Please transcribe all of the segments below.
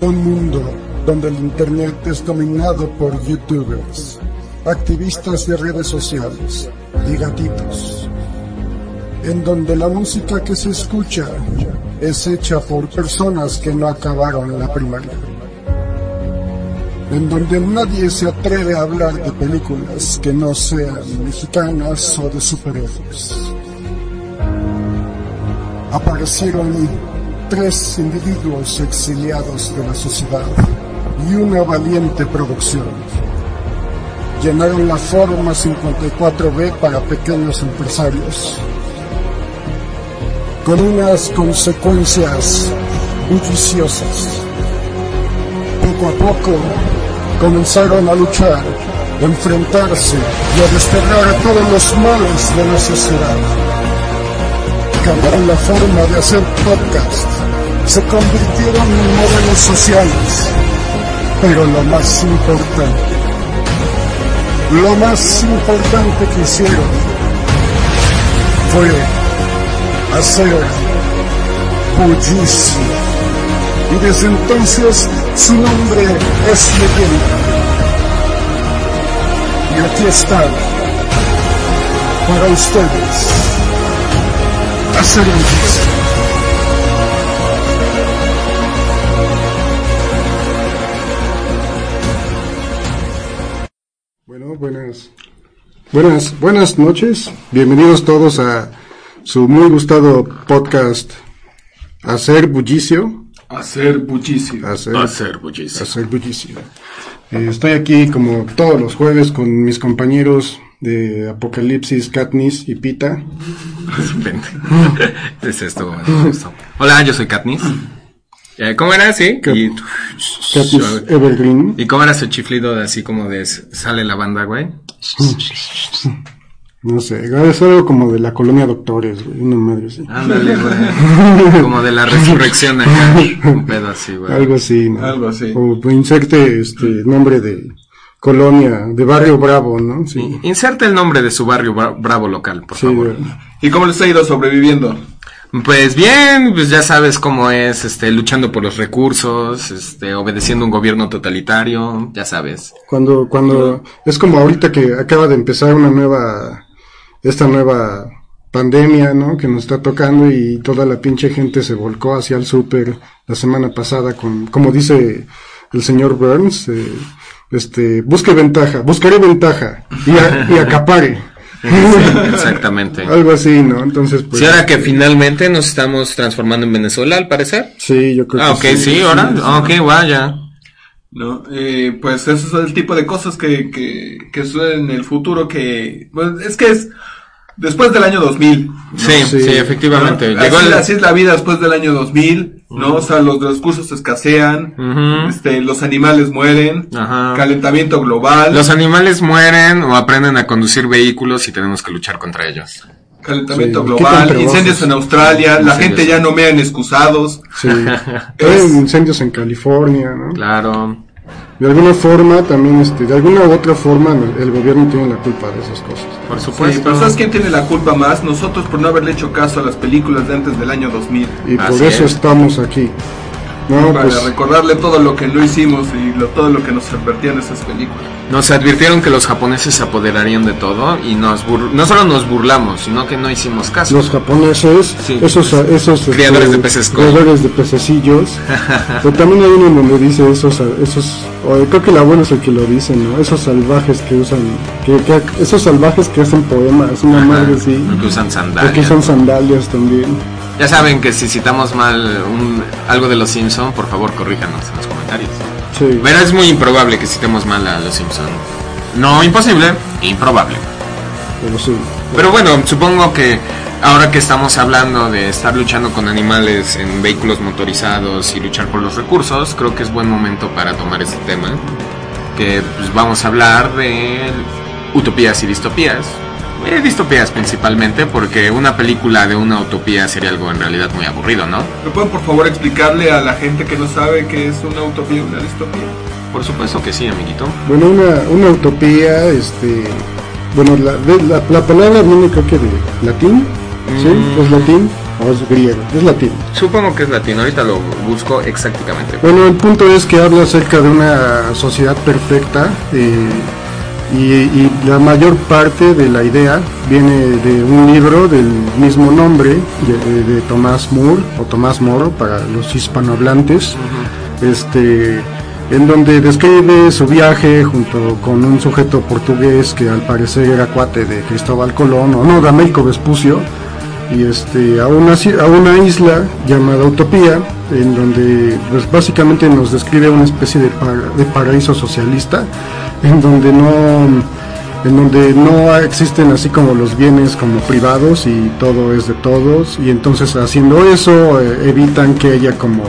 Un mundo donde el Internet es dominado por youtubers, activistas de redes sociales y gatitos. En donde la música que se escucha es hecha por personas que no acabaron la primaria. En donde nadie se atreve a hablar de películas que no sean mexicanas o de superhéroes. Aparecieron tres individuos exiliados de la sociedad y una valiente producción. Llenaron la forma 54B para pequeños empresarios, con unas consecuencias bulliciosas. Poco a poco comenzaron a luchar, a enfrentarse y a desterrar a todos los males de la sociedad cambiaron la forma de hacer podcast, se convirtieron en modelos sociales. Pero lo más importante, lo más importante que hicieron fue hacer bullicio. Y desde entonces su nombre es leyenda. Y aquí están, para ustedes hacer Bueno, buenas, buenas noches. Bienvenidos todos a su muy gustado podcast Hacer Bullicio. Hacer bullicio. Hacer, Hacer bullicio. hacer bullicio. Eh, estoy aquí como todos los jueves con mis compañeros de Apocalipsis, Katniss y Pita. es esto, esto. Hola, yo soy Katniss. Eh, ¿Cómo era? Sí. Y, Katniss Evergreen. ¿Y cómo era su chiflido de así como de sale la banda, güey? No sé, es algo como de la colonia Doctores, güey, una madre así. Ándale, güey. Como de la resurrección acá. Un pedo así, güey. Algo así, ¿no? Algo así. O inserte este nombre de colonia, de barrio Bravo, ¿no? Sí. Inserte el nombre de su barrio bra- bravo local, por Sí, favor. güey. ¿Y cómo les ha ido sobreviviendo? Pues bien, pues ya sabes cómo es, este, luchando por los recursos, este, obedeciendo un gobierno totalitario, ya sabes. Cuando, cuando, es como ahorita que acaba de empezar una nueva, esta nueva pandemia, ¿no? Que nos está tocando y toda la pinche gente se volcó hacia el súper la semana pasada con, como dice el señor Burns, eh, este, busque ventaja, buscaré ventaja y, a- y acapare. Exactamente. Algo así, ¿no? Entonces, pues. Sí, ahora que finalmente nos estamos transformando en Venezuela, al parecer. Sí, yo creo Ah, ok, que sí, ahora. Ok, vaya. ¿No? Eh, pues eso es el tipo de cosas que, que, que suceden en el futuro que... Pues es que es después del año 2000. ¿no? Sí, sí, Sí. efectivamente. ¿no? Llegó así, el... así es la vida después del año 2000, ¿no? O sea, los recursos escasean, Ujú. este, los animales mueren, Ajá. calentamiento global, Los animales mueren o aprenden a conducir vehículos y tenemos que luchar contra ellos. calentamiento Sí, global, incendios en Australia, la gente ya no mea en excusados. Sí. Hay incendios en California, ¿no? Claro. De alguna forma, también, este, de alguna u otra forma, el gobierno tiene la culpa de esas cosas. Por Sí, supuesto. pero ¿sabes quién tiene la culpa más? Nosotros por no haberle hecho caso a las películas de antes del año 2000. Y por eso es. estamos aquí. No, para pues, recordarle todo lo que no hicimos y lo, todo lo que nos advertían esas películas. Nos advirtieron que los japoneses se apoderarían de todo y nos bur- no solo nos burlamos, sino que no hicimos caso. los japoneses, Sí. esos, esos este, Criadores de peces criadores de pececillos, pero también hay uno donde dice esos, esos, creo que el abuelo es el que lo dice, ¿no? Esos salvajes que usan, que, que- esos salvajes que hacen poemas, una madre así, Que usan o que sandalias. usan sandalias también. Ya saben que si citamos mal un- algo de los Simpson, por favor corríjanos en los comentarios. Sí. Pero es muy improbable que citemos mal a los Simpson. No imposible, improbable. Pero sí. Pero bueno, supongo que ahora que estamos hablando de estar luchando con animales en vehículos motorizados y luchar por los recursos, creo que es buen momento para tomar este tema. Que pues, vamos a hablar de utopías y distopías. Eh, distopías principalmente, porque una película de una utopía sería algo en realidad muy aburrido, ¿no? ¿Me pueden por favor explicarle a la gente que no sabe qué es una utopía y una distopía? Por supuesto que sí, amiguito. Bueno, una, una utopía, este, bueno, la, de- la, la palabra viene creo que de latín, ¿sí? Mm. Es latín. o es griego, es latino. Supongo que es latino, ahorita lo busco exactamente. Bueno, el punto es que habla acerca de una sociedad perfecta eh, y, y la mayor parte de la idea viene de un libro del mismo nombre de, Tomás Moore o Tomás Moro para los hispanohablantes, este, en donde describe su viaje junto con un sujeto portugués que al parecer era cuate de Cristóbal Colón o no, de Américo Vespucio y este a una, a una isla llamada Utopía en donde pues básicamente nos describe una especie de, de paraíso socialista en donde no en donde no existen así como los bienes como privados y todo es de todos y entonces haciendo eso eh, evitan que haya como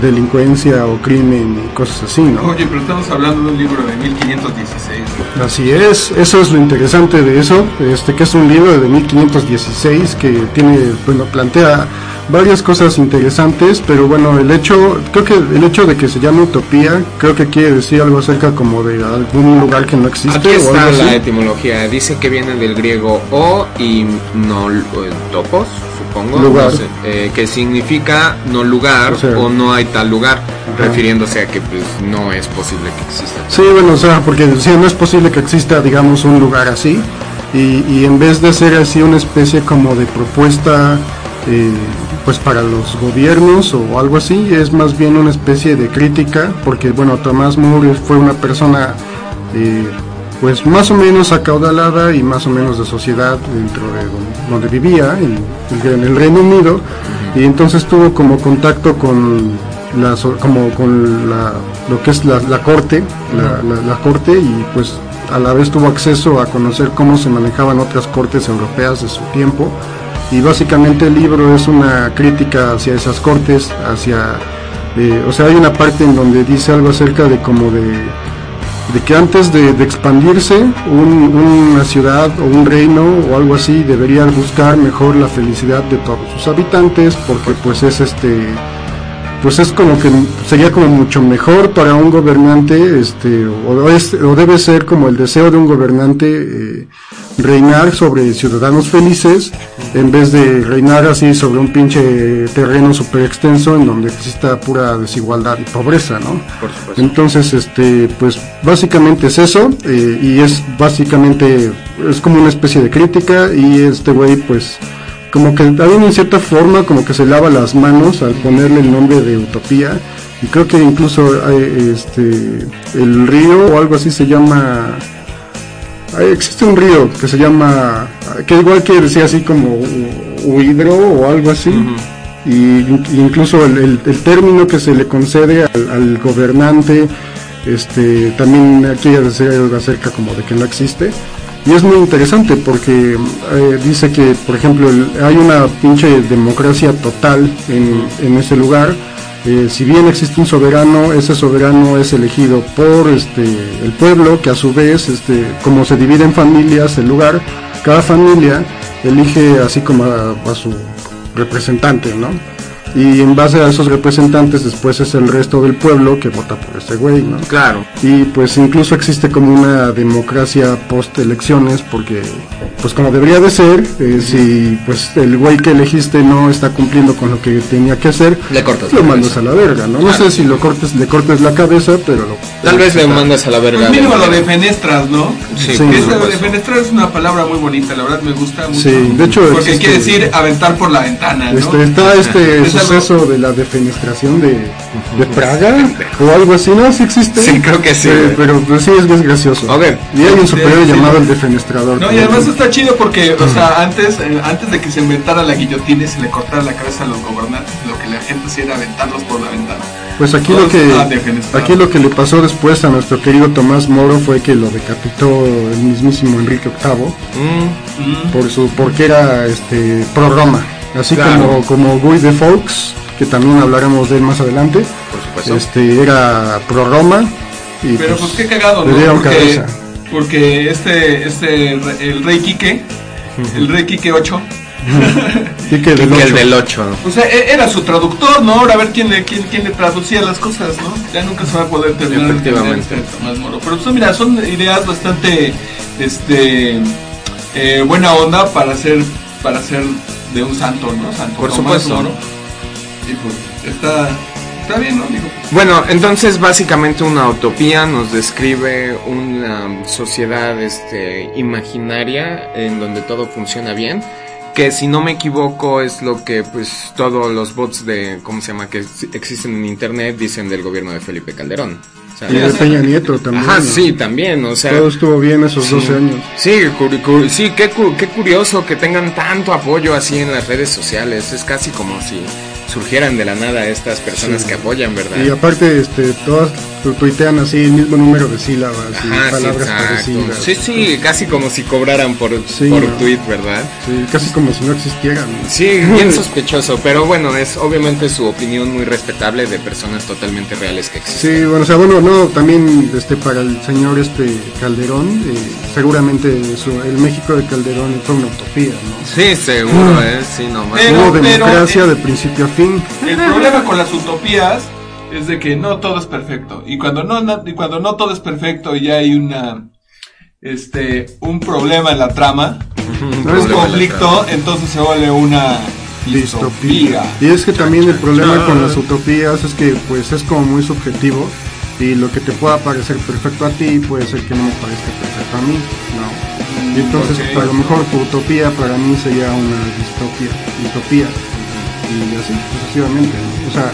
delincuencia o crimen y cosas así, ¿no? Oye, pero estamos hablando de un libro de 1516. Así es, eso es lo interesante de eso, este que es un libro de 1516 que tiene, bueno, plantea varias cosas interesantes, pero bueno, el hecho, creo que el hecho de que se llame utopía, creo que quiere decir algo acerca como de algún lugar que no existe Aquí o está algo la así. etimología. Dice que viene del griego o y no eh, topos, supongo, Lugar. no sé, eh, que significa no lugar O o, sea, no hay tal lugar, Ajá. refiriéndose a que pues no es posible que exista. Sí, bueno, o sea, porque sí, no es posible que exista, digamos, un lugar así, y, y en vez de ser así una especie como de propuesta, eh, pues para los gobiernos o algo así, es más bien una especie de crítica, porque bueno, Tomás Moore fue una persona, eh, pues más o menos acaudalada y más o menos de sociedad dentro de don- donde vivía, en, en el Reino Unido, y entonces tuvo como contacto con la, como con la, lo que es la, la corte, la, la- la corte y pues a la vez tuvo acceso a conocer cómo se manejaban otras cortes europeas de su tiempo. Y básicamente el libro es una crítica hacia esas cortes, hacia, eh, o sea, hay una parte en donde dice algo acerca de como de, de que antes de, expandirse un- una ciudad o un reino o algo así deberían buscar mejor la felicidad de todos sus habitantes porque pues es este pues es como que sería como mucho mejor para un gobernante este o, es- o debe ser como el deseo de un gobernante eh, reinar sobre ciudadanos felices en vez de reinar así sobre un pinche terreno súper extenso en donde exista pura desigualdad y pobreza, ¿no? Por supuesto. Entonces, este, pues básicamente es eso, eh, y es básicamente, es como una especie de crítica, y este güey, pues, como que también en cierta forma, como que se lava las manos al ponerle el nombre de Utopía, y creo que incluso hay, este, el río o algo así se llama, existe un río que se llama, que igual quiere decir así como hu- huidro o algo así, y in- incluso el, el- el término que se le concede al, al gobernante este también aquí algo acerca como de que no existe. Y es muy interesante porque eh, dice que por ejemplo el- hay una pinche democracia total en, en ese lugar Eh, si bien existe un soberano ese soberano es elegido por este el pueblo que a su vez este como se divide en familias el lugar cada familia elige así como a- a su representante, ¿no? Y en base a esos representantes después es el resto del pueblo que vota por este güey, ¿no? Claro. Y pues incluso existe como una democracia post elecciones porque pues como debería de ser, eh, si pues el güey que elegiste no está cumpliendo con lo que tenía que hacer, Le cortas lo mandas cabeza. a la verga, ¿no? No sé si lo cortes, le cortes la cabeza, pero lo- Tal vez le mandas a la verga. Pues mínimo de- lo de fenestras, ¿no? Sí, Sí, defenestrar es una palabra muy bonita, la verdad me gusta mucho. Sí, de hecho Porque existe- quiere decir aventar por la ventana, ¿no? Este, está este Es suceso de la defenestración de, de Praga o algo así, ¿no? Sí existe. Sí, creo que sí, Eh, pero pues, sí, es, es gracioso. A ver. Y hay un superhéroe sí. llamado el defenestrador. No, y además está chido porque, o sea, antes, eh, antes de que se inventara la guillotina y se le cortara la cabeza a los gobernantes, lo que la gente hacía era aventarlos por la ventana. Pues aquí Todos lo que aquí lo que le pasó después a nuestro querido Tomás Moro fue que lo decapitó el mismísimo Enrique VIII Mm, Mm. por su porque era este pro Roma, así Claro. como como Guy de Fawkes, que también hablaremos de él más adelante. por supuesto. Este era pro Roma y Pero pues qué cagado, ¿no? Porque, cabeza. porque este, este, el rey Quique, el rey Quique 8, Y que Y del el ocho. del 8. o sea, e- era su traductor, ¿no? Ahora a ver quién le, quién, quién le traducía las cosas, ¿no? Ya nunca se va a poder terminar de Efectivamente. este Tomás Moro. Pero pues mira, son ideas bastante, este, eh, buena onda para hacer, para hacer de un santo, ¿no? Santo Por Tomás supuesto. Moro. Y pues está, está bien, ¿no? Digo, Bueno, entonces básicamente una utopía nos describe una sociedad este, imaginaria en donde todo funciona bien. Que si no me equivoco es lo que pues todos los bots de, ¿cómo se llama? Que ex- existen en internet dicen del gobierno de Felipe Calderón. Y de Peña Nieto también. Ajá, ¿no? sí, también, o sea... Todo estuvo bien esos Sí. 12 años. Sí, curi- curi- sí qué, cu- qué curioso que tengan tanto apoyo así en las redes sociales. Es casi como si surgieran de la nada estas personas que apoyan, ¿verdad? Y aparte, este, todas tuitean así el mismo número de sílabas y Ajá, sí, palabras exacto. parecidas. Sí, sí, casi como si cobraran por, Sí, por ¿no? tweet, ¿verdad? Sí, casi como si no existieran. Sí, bien sospechoso, pero bueno, es obviamente su opinión muy respetable de personas totalmente reales que existen. Sí, bueno, o sea, bueno, no, también este para el señor este Calderón, eh, seguramente su- el México de Calderón fue una utopía, ¿no? Sí, seguro, ¿eh? Sí, no más. Pero- Hubo democracia eh, de principio a fin. El problema con las utopías es de que no todo es perfecto. Y cuando no, y cuando no todo es perfecto y hay una este un problema en la trama, Un un problema conflicto, entonces se vuelve una distopía. Y es que también el problema con las utopías es que pues es como muy subjetivo y lo que te pueda parecer perfecto a ti puede ser que no me parezca perfecto a mí, ¿no? Y entonces ok. a lo mejor tu utopía para mí sería una distopía, distopía y así sucesivamente, ¿no? O sea,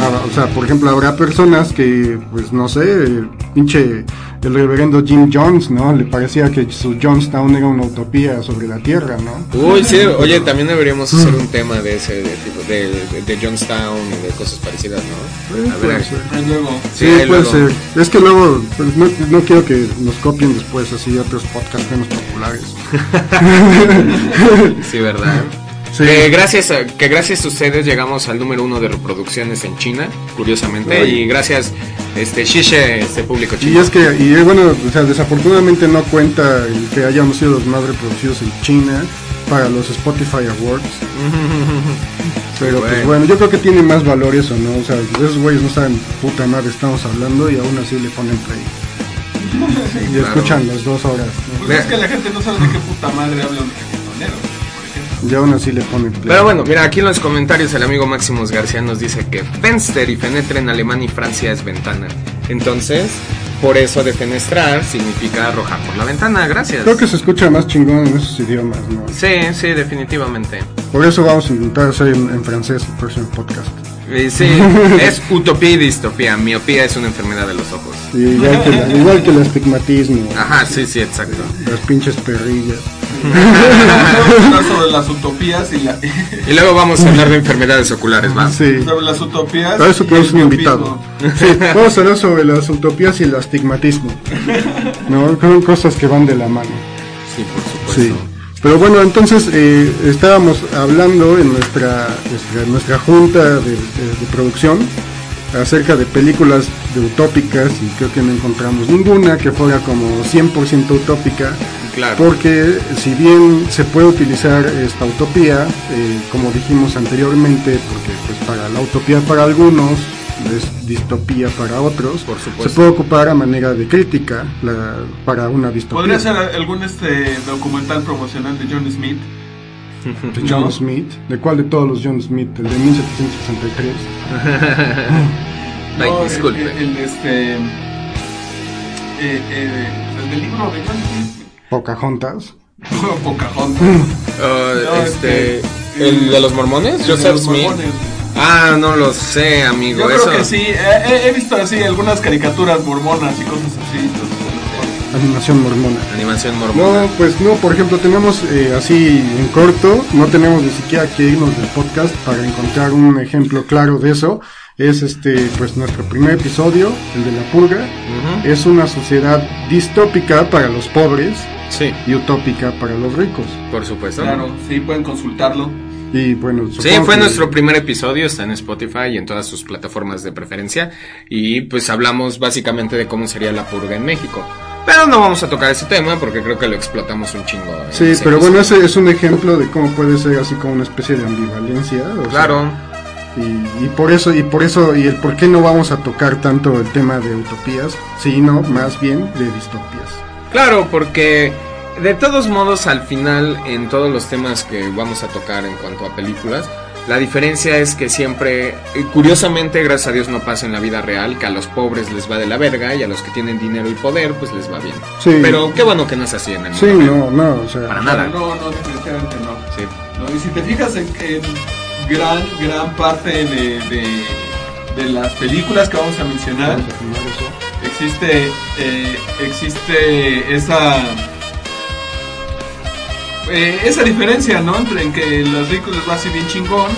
ah, o sea, por ejemplo, habrá personas que, pues no sé, pinche el reverendo Jim Jones, ¿no? Le parecía que su Jonestown era una utopía sobre la Tierra, ¿no? Uy, sí, oye, también deberíamos hacer un tema de ese de tipo de, de, de Johnstown y de cosas parecidas, ¿no? Eh, A puede ver, ser. Y luego, Sí, ahí puede luego. ser. Es que luego, pues, no, no quiero que nos copien después así otros podcasts menos populares. Sí, ¿verdad? Sí. Que gracias a, que gracias a ustedes llegamos al número uno de reproducciones en China, curiosamente, Ay. y gracias este Shishe, este público Y chino. es que, y eh, bueno, o sea, desafortunadamente no cuenta el que hayamos sido los más reproducidos en China para los Spotify Awards. Pero pues Bueno. yo creo que tiene más valor eso, ¿no? O sea, esos güeyes no saben puta madre estamos hablando y aún así le ponen play. y claro. escuchan las dos horas, ¿no? pues es que la gente no sabe de qué puta madre hablan reggaetoneros, ejemplo. Y aún así le ponen play. Pero bueno, mira, aquí en los comentarios el amigo Máximos García nos dice que Fenster y Fenetre en alemán y Francia es ventana. Entonces, por eso de fenestrar significa arrojar por la ventana, gracias. Creo que se escucha más chingón en esos idiomas, ¿no? Sí, sí, definitivamente. Por eso vamos a intentar hacer en, en francés el próximo podcast. Y sí, es utopía y distopía. Miopía es una enfermedad de los ojos. Igual, que la- igual que el astigmatismo, Ajá, sí, sí, exacto. las pinches perrillas. Vamos a hablar sobre las utopías y la, Y luego vamos a hablar de enfermedades oculares, ¿va? Sí. sobre las utopías. Para eso tenemos un miopismo. invitado. Sí, vamos a hablar sobre las utopías y el astigmatismo. ¿No? Son cosas que van de la mano. Sí, por Sí. supuesto. Pero bueno, entonces eh, estábamos hablando en nuestra, nuestra, nuestra junta de, de- de producción acerca de películas de utópicas y creo que no encontramos ninguna que fuera como 100% utópica. Claro. Porque si bien se puede utilizar esta utopía, eh, como dijimos anteriormente, porque pues para la utopía para algunos es distopía para otros, Por supuesto. se puede ocupar a manera de crítica la- para una distopía. Podría ser algún este documental promocional de John Smith. de John ¿no? Smith. ¿De cuál de todos los John Smith? El de 1763. Ay, No, el- disculpe. El, el, este. Eh, eh, el del libro de John Smith. Pocahontas. Pocahontas. Ah, No, este, este, ¿El de los mormones? Joseph los Smith. mormones. Ah, no lo sé, amigo. Yo Eso. creo que sí. eh, he, he visto así algunas caricaturas mormonas y cosas así. entonces, Animación mormona. Animación mormona. No, pues no, por ejemplo, tenemos eh, así en corto, no tenemos ni siquiera que irnos del podcast para encontrar un ejemplo claro de eso. Es este, pues nuestro primer episodio, el de la purga. Es una sociedad distópica para los pobres Sí, y utópica para los ricos. por supuesto. Claro, sí, pueden consultarlo. Y bueno, Sí, fue que- nuestro primer episodio, está en Spotify y en todas sus plataformas de preferencia. Y pues hablamos básicamente de cómo sería la purga en México. Pero no vamos a tocar ese tema porque creo que lo explotamos un chingo. Sí, pero episodio. bueno, ese es un ejemplo de cómo puede ser así como una especie de ambivalencia. o sea, Claro, y, y por eso, y por eso, y el por qué no vamos a tocar tanto el tema de utopías, sino más bien de distopías. Claro, porque de todos modos, al final, en todos los temas que vamos a tocar en cuanto a películas, la diferencia es que siempre, eh, curiosamente, gracias a Dios no pasa en la vida real, que a los pobres les va de la verga y a los que tienen dinero y poder, pues les va bien. Sí. Pero qué bueno que no es así en el Sí, mundo real. no, no, o sea. Para nada. No, no, definitivamente no. Sí. No, Y si te fijas en, en gran, gran parte de, de, de las películas que vamos a mencionar, Vamos a. existe, eh, existe esa, eh, esa diferencia, ¿no? Entre en que a los ricos les va así bien chingón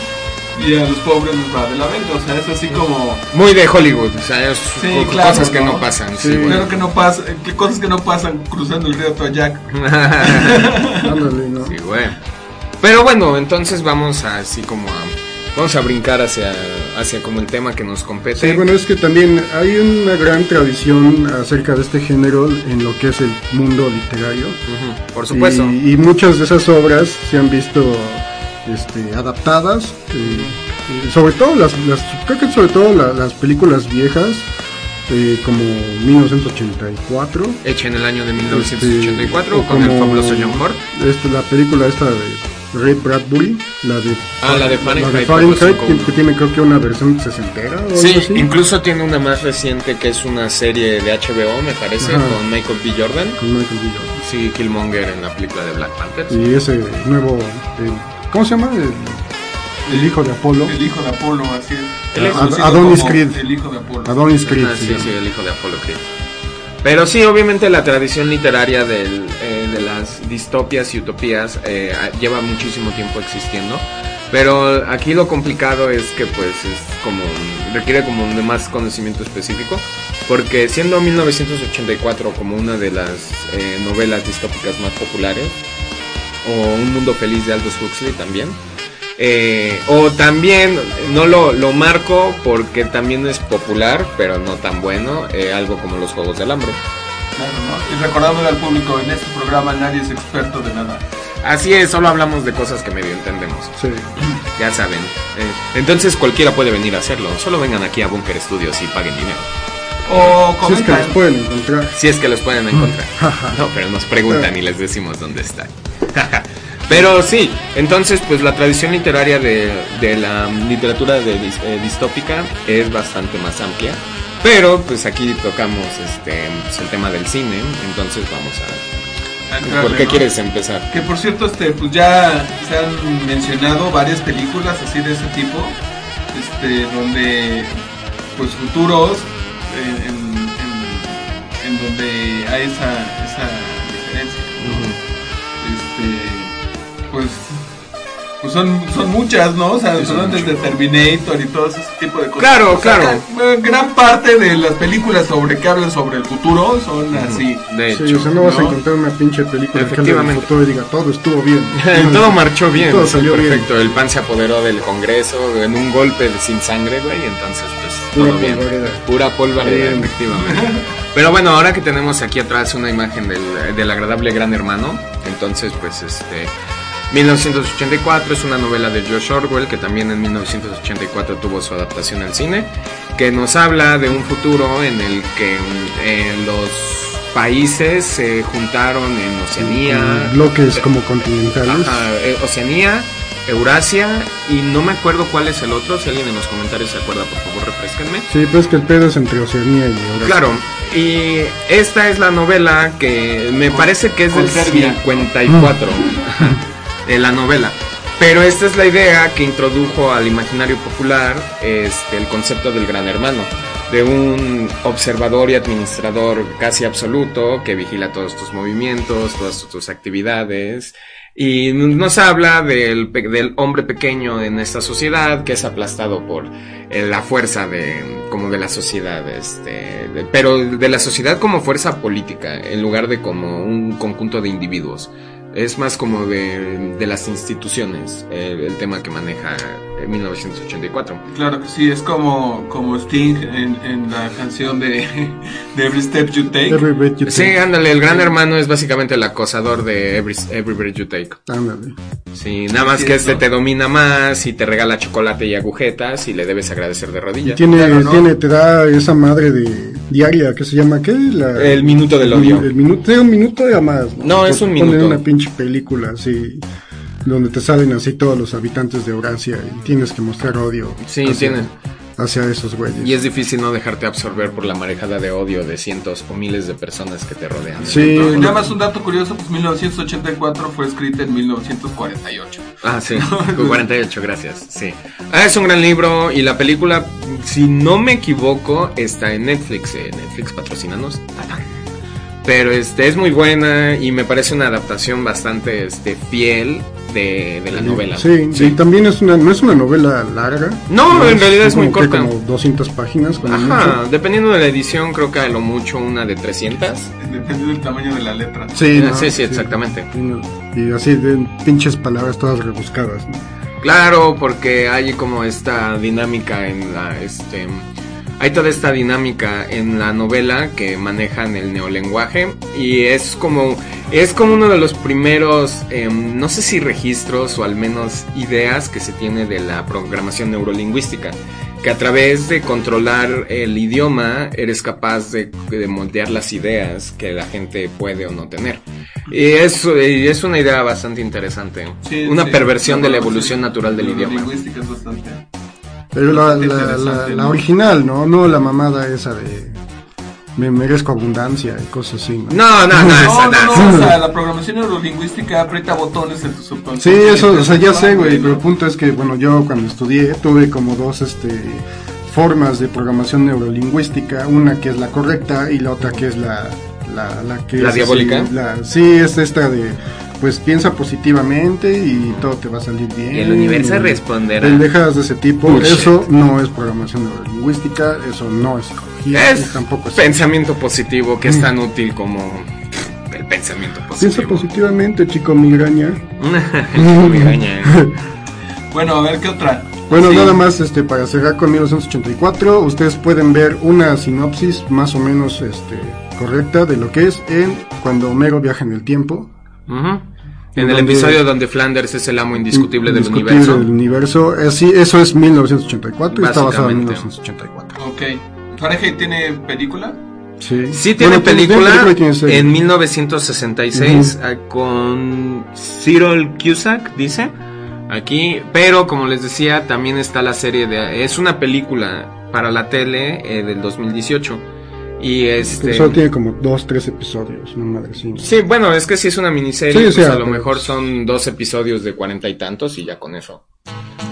y a los pobres les va de la verga. O sea, es así como... Muy de Hollywood, o sea, es Sí, co- claro, cosas que ¿no? no pasan. Sí. Sí, güey. Claro que no pasa, que cosas que no pasan cruzando el río Toyac. Sí, güey. Pero bueno, entonces vamos a, así como a... Vamos a brincar hacia, hacia como el tema que nos compete. Sí, bueno, es que también hay una gran tradición acerca de este género en lo que es el mundo literario. Ujú, por supuesto. Y, y muchas de esas obras se han visto este, adaptadas. eh, sobre todo las, las, creo que sobre todo la- las películas viejas, eh, como 1984. Hecha en el año de 1984 Este, con el como fabuloso John Hurt. este, la película esta de Ray Bradbury, la de, Ah, la de Fahrenheit Fahrenheit, 451. que, que tiene creo que una versión sesentera o algo Sí, así. incluso tiene una más reciente que es una serie de HBO, me parece, Ajá. con Michael B. Jordan. Con Michael B. Jordan. Sí, Killmonger en la película de Black Panther. Y ese nuevo, el- ¿cómo se llama? El, el hijo de Apolo. El hijo de Apolo, así es. El hijo- Conocido Adonis Creed. El hijo de Apolo. Adonis Creed. Se sí, sí, el hijo de Apolo Creed. Pero sí, obviamente la tradición literaria del, eh, de las distopias y utopías eh, lleva muchísimo tiempo existiendo. Pero aquí lo complicado es que pues es como requiere como de más conocimiento específico. Porque siendo 1984 como una de las eh, novelas distópicas más populares, o Un Mundo Feliz de Aldous Huxley también. Eh, o también, no lo, lo marco porque también es popular, pero no tan bueno, eh, algo como los Juegos del Hambre. Claro, ¿no? Y recordándole al público, en este programa nadie es experto de nada. Así es, solo hablamos de cosas que medio entendemos, Sí. ya saben. Eh, entonces cualquiera puede venir a hacerlo, solo vengan aquí a Bunker Studios y paguen dinero. O Si es que comentan. los pueden encontrar. Si es que los pueden encontrar. No, pero nos preguntan y les decimos dónde están. Pero sí, entonces pues la tradición literaria de, de la literatura de eh, distópica es bastante más amplia. Pero pues aquí tocamos este pues, el tema del cine, entonces vamos a... entrarle, ¿Por qué ¿no? quieres empezar? Que por cierto, este, pues ya se han mencionado varias películas así de ese tipo, este, donde, pues futuros, eh, en, en- en donde hay esa, esa pues, pues son, son muchas, ¿no? O sea, Sí, son son desde mucho. Terminator y todo ese tipo de cosas. Claro, O sea, claro. ca- gran parte de las películas sobre que hablan sobre el futuro son así. De Sí, hecho, o sea, no vas a encontrar una pinche película que hable del Efectivamente. futuro y diga todo estuvo bien. todo marchó bien, Todo sí, salió bien. perfecto. El pan se apoderó del Congreso en un golpe de- sin sangre, güey, entonces pues Pura todo bien. polvareda. Pura polvareda, Bien. efectivamente. Pero bueno, ahora que tenemos aquí atrás una imagen del, del agradable Gran Hermano, entonces pues este 1984 es una novela de George Orwell que también en 1984 tuvo su adaptación al cine, que nos habla de un futuro en el que eh, los países se juntaron en Oceanía, bloques como continentales. Ajá, eh, Oceanía, Eurasia y no me acuerdo cuál es el otro. Si alguien en los comentarios se acuerda, por favor, refresquenme. Sí, pues que el pedo es entre Oceanía y Eurasia. Claro, y esta es la novela que me parece que es con del Serbia. 54, de la novela. Pero esta es la idea que introdujo al imaginario popular este, el concepto del gran hermano, de un observador y administrador casi absoluto que vigila todos tus movimientos, todas tus actividades. Y nos habla del, del hombre pequeño en esta sociedad que es aplastado por eh, la fuerza de como de la sociedad este pero de la sociedad como fuerza política en lugar de como un conjunto de individuos es más como de, de las instituciones eh, el tema que maneja eh, 1984 Claro que sí, es como, como Sting en, en la canción de, de Every Step You Take. Every breath you sí ándale el gran hermano es básicamente el acosador de Every, Every Breath You Take Ándale. sí nada más que es, este ¿no? te domina más y te regala chocolate y agujetas y le debes agradecer de Y rodillas tiene, Claro, ¿no? tiene, te da esa madre de, diaria que se llama ¿qué? La- El minuto del odio. El minuto, un minuto ya más. No, es un Ponen minuto. una pinche película así donde te salen así todos los habitantes de Eurasia y tienes que mostrar odio. Sí, hacia, tiene. hacia esos güeyes. Y es difícil no dejarte absorber por la marejada de odio de cientos o miles de personas que te rodean. Sí, Y nada más un dato curioso, pues 1984 fue escrita en 1948. Ah, sí, con 48, gracias. Sí. Ah, es un gran libro y la película, si no me equivoco, está en Netflix. eh, Netflix patrocinanos. Tatán. Pero este es muy buena y me parece una adaptación bastante este fiel de, de la novela. Sí, sí, también es una, no es una novela larga. No, en realidad es muy como que corta. Como 200 páginas. Ajá, mucho. dependiendo de la edición, creo que a lo mucho una de 300. Depende del tamaño de la letra. Sí, ¿no? sí, sí, exactamente. Y, y así de pinches palabras todas rebuscadas. ¿no? Claro, porque hay como esta dinámica en la este hay toda esta dinámica en la novela que manejan el neolenguaje y es como es como uno de los primeros em, no sé si registros o al menos ideas que se tiene de la programación neurolingüística que a través de controlar el idioma eres capaz de, de moldear las ideas que la gente puede o no tener. Y es, y es una idea bastante interesante. Sí, una sí. perversión de la Sí. evolución natural del La idioma. lingüística es bastante. Pero la, la, original, ¿no? No la mamada esa de me merezco abundancia y cosas así, ¿no? No, no, no, No, esa no, no. no, o sea, la programación neurolingüística aprieta botones en tu Sí, subconsciente. eso, o sea, ya sé, güey, pero el punto es que, bueno, yo cuando estudié tuve como dos, este, formas de programación neurolingüística, una que es la correcta y la otra que es la, la, la que ¿La es, diabólica? Sí, la- sí, es esta de, pues piensa positivamente y todo te va a salir bien. El universo y responderá. Pendejadas de ese tipo, Bullshit. eso no es programación neurolingüística, eso no es psicología, y Es tampoco es... pensamiento positivo que es tan útil como el pensamiento Piensa positivo. positivamente, chico migraña. ¿eh? Bueno, a ver, ¿qué otra? Bueno, Sí. nada más este para cerrar con 1984, ustedes pueden ver una sinopsis más o menos este correcta de lo que es en cuando Homero viaja en el tiempo. En el Donde- episodio donde Flanders es el amo indiscutible del Indiscutible universo. del universo. Eh, sí, eso es 1984 y está basado en Básicamente. 1984. Ok. ¿Fahrenheit tiene película? Sí, Sí tiene Bueno, tiene película serie. en 1966 ah, con Cyril Cusack, dice aquí, pero como les decía, también está la serie de es una película para la tele eh, del 2018 y este solo tiene como dos, tres episodios, una madre así. Sí, bueno, es que si es una miniserie, Sí, pues sea, a lo mejor son dos episodios de cuarenta y tantos y ya con eso.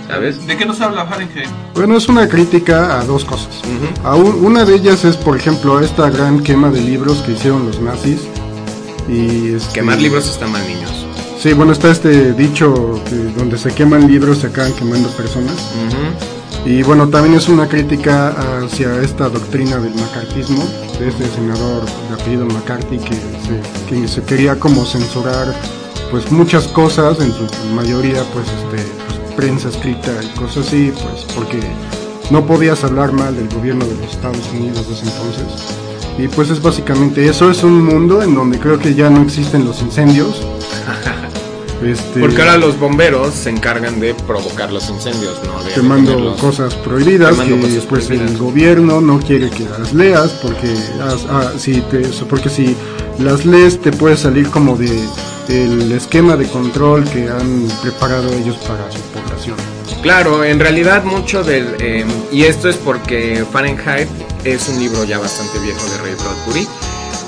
¿Sabes? ¿De qué nos habla Fahrenheit? Bueno, es una crítica a dos cosas. Ujú. A un- una de ellas es, por ejemplo, esta gran quema de libros que hicieron los nazis. Y este- Quemar libros está mal, niños. Sí, bueno, está este dicho que donde se queman libros se acaban quemando personas. Ujú. Y bueno, también es una crítica hacia esta doctrina del macartismo, de este senador de apellido McCarthy que se, que se quería como censurar pues muchas cosas, en su mayoría pues este pues, prensa escrita y cosas así, pues porque no podías hablar mal del gobierno de los Estados Unidos de ese entonces. Y pues es básicamente eso, es un mundo en donde creo que ya no existen los incendios. Este, Porque ahora los bomberos se encargan de provocar los incendios, ¿no? De quemando detenerlos. cosas prohibidas Quemando que cosas pues prohibidas. el gobierno no quiere que las leas porque ah, si te, porque si las lees te puede salir como de el esquema de control que han preparado ellos para su población. Claro, en realidad mucho del... eh, y esto es porque Fahrenheit es un libro ya bastante viejo de Ray Bradbury.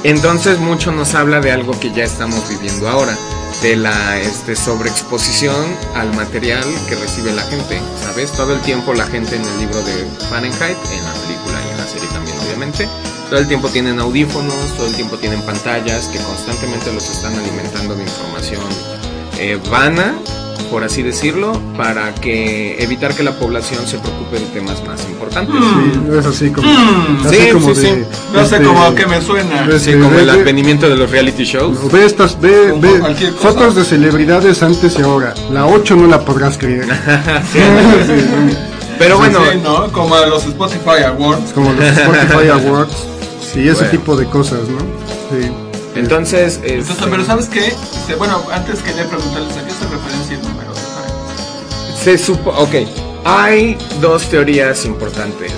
Entonces mucho nos habla de algo que ya estamos viviendo ahora, de la este, sobreexposición al material que recibe la gente, ¿sabes? Todo el tiempo la gente en el libro de Fahrenheit, en la película y en la serie también obviamente, todo el tiempo tienen audífonos, todo el tiempo tienen pantallas que constantemente los están alimentando de información eh, vana, por así decirlo, para que evitar que la población se preocupe de temas más importantes. Sí, es así como, Mm, así sí, como sí, de, sí. No sé este, cómo a qué me suena. Sí, Este, como ve- el ve- advenimiento de los reality shows. Ve estas, ve, ve fotos de celebridades antes y ahora. La 8 no la podrás creer. Sí, sí, Pero bueno, Sí, ¿no? Como los Spotify Awards. como los Spotify Awards y ese Bueno. tipo de cosas, ¿no? Sí. entonces, Entonces, este, pero ¿sabes qué? Este, bueno, antes quería preguntarles a qué se supo, ok, hay dos teorías importantes.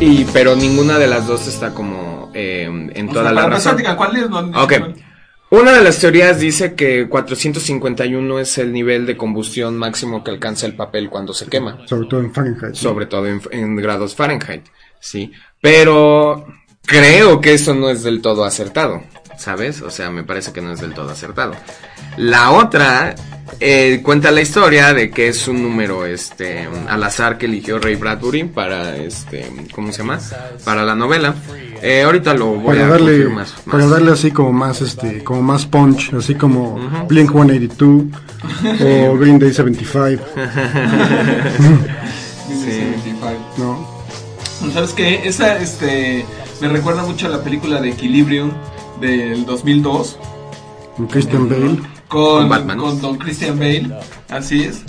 Y, pero ninguna de las dos está como eh, en O toda sea, la razón. ¿cuál es? No, Ok. Una de las teorías dice que 451 es el nivel de combustión máximo que alcanza el papel cuando se quema, Sobre todo en Fahrenheit. sobre todo en, en grados Fahrenheit, sí. Pero creo que eso no es del todo acertado, ¿sabes? O sea, me parece que no es del todo acertado. La otra eh, cuenta la historia de que es un número este al azar que eligió Ray Bradbury para este ¿cómo se llama? para la novela. Eh, ahorita lo voy para a darle confirmar más. para darle así como más este como más punch así como Blink 182 o Green Day 75 no ¿Sabes qué? Esa, este, me recuerda mucho a la película de Equilibrium del 2002 con Christian Bale con, Con Batman. con Don Christian Bale, así es.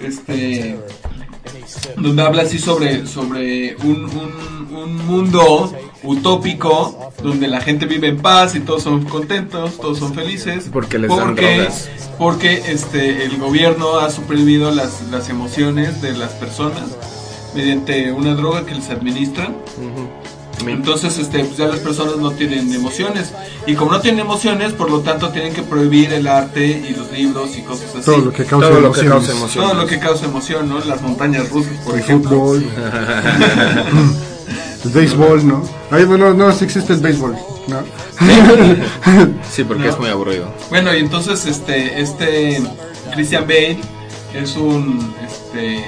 Este, donde habla así sobre, sobre un, un, un mundo utópico donde la gente vive en paz y todos son contentos, todos son felices. Porque les dan porque, drogas. porque este, el gobierno ha suprimido las, las emociones de las personas mediante una droga que les administran. Entonces, este, pues ya las personas no tienen emociones. Y como no tienen emociones, por lo tanto tienen que prohibir el arte y los libros y cosas así. todo lo que causa Todo lo que emociones. causa emoción. Todo lo que causa emoción, ¿no? Las montañas rusas, por el ejemplo. fútbol el béisbol no Ay, bueno no sí existe el béisbol no Sí, porque No. es muy aburrido. Bueno, y entonces este este Christian Bale es un este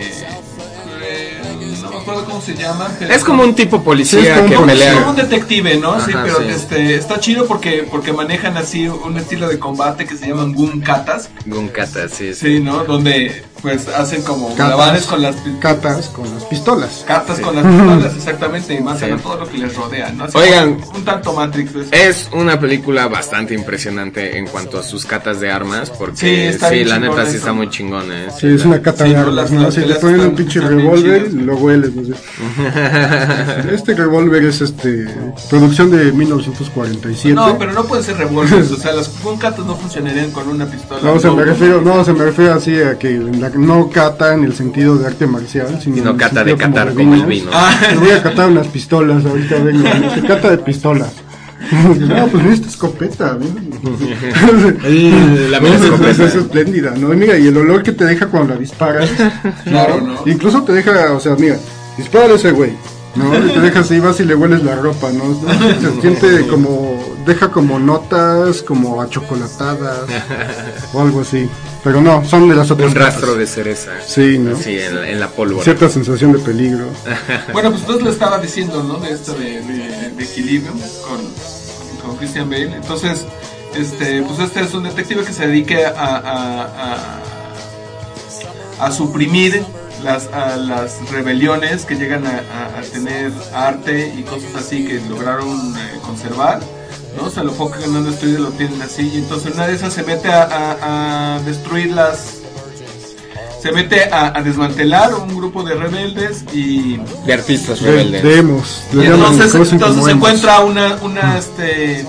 acuerdo cómo se llama, pero Es como un tipo Sí, policía es como que un- es pelea. como un detective, ¿no? sí, pero sí. este está chido porque porque manejan así un estilo de combate que se llaman gun katas, Gunkata, sí, sí. sí, ¿no? Donde pues hacen como malabares con las catas con las pistolas Cartas Sí. con las pistolas, exactamente, y más Sí. a todo lo que les rodea, ¿no? Así Oigan. un tanto Matrix. eso. Es una película bastante impresionante en cuanto a sus catas de armas, porque Sí, sí, está bien la chingón neta sí eso. está muy chingona. ¿eh? sí es una cata Sí, de no, armas no si le ponen un pinche revólver lo hueles no sé. este revólver es este producción de 1947 No, pero no pueden ser revólveres, o sea, las gun katas no funcionarían con una pistola. No, se me refiero, no, se me refiere así a que la- no cata en el sentido de arte marcial, sino, el cata de catar como el vinos. vino. Ah, Te voy a catar unas pistolas, ahorita vengo, se cata de pistolas. No, pues esta escopeta, La mera No, escopeta. Es, es espléndida, ¿no? Y mira, y el olor que te deja cuando la disparas. Claro, ¿no? Incluso te deja, o sea, mira, dispara ese güey, ¿no? Y te dejas ahí, vas y le hueles la ropa, ¿no? Se siente como, deja como notas, como achocolatadas, o algo así. Pero no, son de las otras Un rastro de cereza. Sí, ¿no? Sí, en, en la pólvora. Cierta sensación de peligro. Bueno, pues entonces le estaba diciendo, ¿no? De esto de, de, de Equilibrium con, con Christian Bale. Entonces, este, pues este es un detective que se dedique a, a, a, a suprimir las, a las rebeliones que llegan a, a- a tener arte y cosas así que lograron eh, conservar. ¿No? O sea, lo poco que no han destruido lo tienen así. Y entonces una de esas se mete a, a- a destruir las... Se mete a, a desmantelar un grupo de rebeldes y De artistas De, rebeldes. de y entonces, entonces encuentra una, una, este,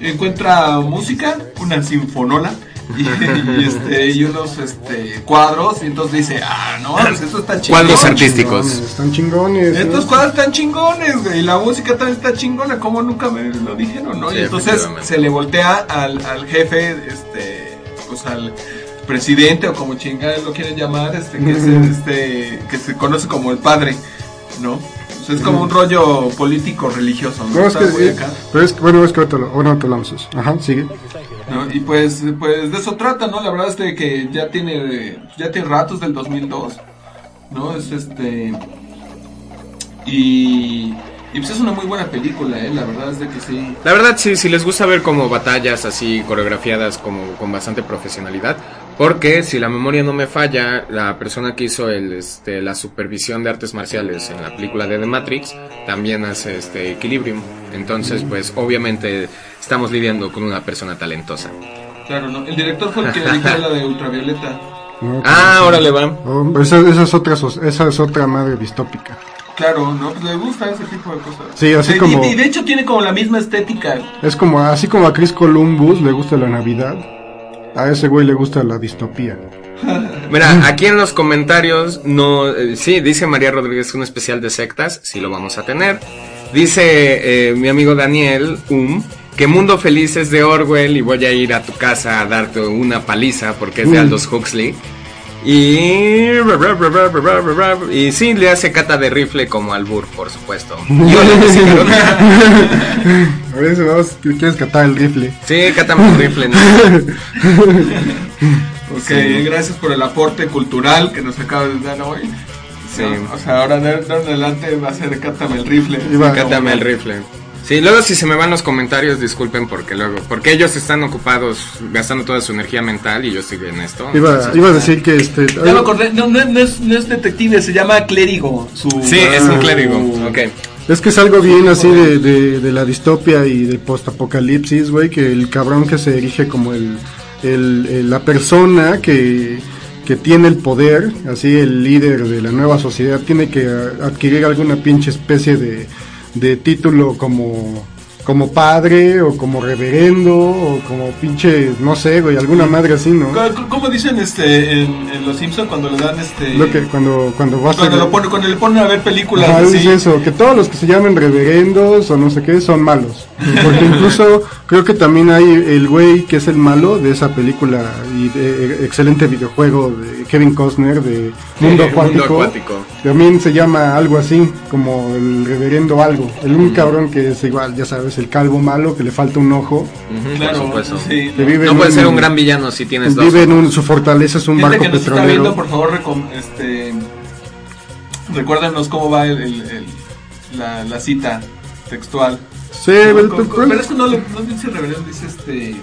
encuentra música, una sinfonola y, y, este, y unos, este, cuadros y entonces dice, ah, no, pues esto está chingón. Cuadros artísticos. Chingones, Están chingones. ¿no? Estos cuadros están chingones, güey, y la música también está chingona, como nunca me lo dijeron, ¿no? Sí, y entonces se le voltea al, al jefe, este, pues al presidente o como chingada lo quieren llamar, este, que es el, este, que se conoce como el padre, ¿no? Es como un rollo político religioso, ¿no? No, es que, acá, pero es que, bueno, es que ahorita lo, ahora te lo vamos a hacer. Ajá, sigue. ¿no? Y pues, pues de eso trata, ¿no? La verdad es de que ya tiene, ya tiene ratos del 2002, ¿no? Es este y, y pues es una muy buena película, ¿eh? La verdad es de que sí. La verdad, sí, si les gusta ver como batallas así coreografiadas como con bastante profesionalidad, porque si la memoria no me falla, la persona que hizo el, este, la supervisión de artes marciales en la película de The Matrix también hace este Equilibrium. Entonces, pues obviamente estamos lidiando con una persona talentosa. Claro, ¿no? El director fue el que dirigió la de Ultravioleta. ¿no? Ah, órale va. Oh, esa, esa es otra, esa es otra madre distópica. Claro, ¿no? Pues le gusta ese tipo de cosas. Sí, así Y- como- Y, de hecho tiene como la misma estética. Es como, así como a Chris Columbus le gusta la Navidad, a ese güey le gusta la distopía. Mira, aquí en los comentarios, no, eh, sí, dice María Rodríguez un especial de sectas, sí lo vamos a tener. Dice eh, mi amigo Daniel, um, que Mundo Feliz es de Orwell y voy a ir a tu casa a darte una paliza porque es de Mm. Aldous Huxley. Y... Y sí, le hace cata de rifle como albur, por supuesto. Y hola, Jessica Rodríguez. A ver si vamos, quieres catar el rifle. Sí, cátame un rifle. ¿no? Ok, gracias por el aporte cultural que nos acabas de dar hoy. Sí. O sea, ahora de de adelante va a ser cátame el rifle. Iba- Cátame el rifle. Sí, luego si se me van los comentarios, disculpen porque luego, porque ellos están ocupados gastando toda su energía mental y yo estoy en esto. Iba, entonces- iba a decir que este. Ya me acordé, no, no, no es, no es detective, se llama clérigo. Su, Sí, es un clérigo. Ok. Es que es algo bien así de, de, de la distopia y del postapocalipsis, güey, que el cabrón que se erige como el, el- el- la persona que, que tiene el poder, así el líder de la nueva sociedad, tiene que adquirir alguna pinche especie de, de título como, como padre o como reverendo o como pinche, no sé, güey, alguna madre así, ¿no? ¿Cómo, cómo dicen este en, en Los Simpsons cuando le dan este. Lo que cuando, cuando vas cuando, lo pone, cuando le ponen a ver películas así. es eso, que todos los que se llaman reverendos o no sé qué son malos. Porque incluso creo que también hay el güey que es el malo de esa película y de, excelente videojuego de Kevin Costner de Mundo Acuático. Mundo Acuático. También se llama algo así, como el reverendo algo. El un cabrón que es igual, ya sabes, el calvo malo que le falta un ojo. Claro, por supuesto. sí. Que vive No puede ser un- un gran villano si tienes dos. Vive en un, su fortaleza es un Gente barco que nos está petrolero. viendo, por favor, recom- este, recuérdanos cómo va el, el- el- la, la cita textual. Sí, Pero el- con- con- pero es que no, le, no dice reverendo, dice este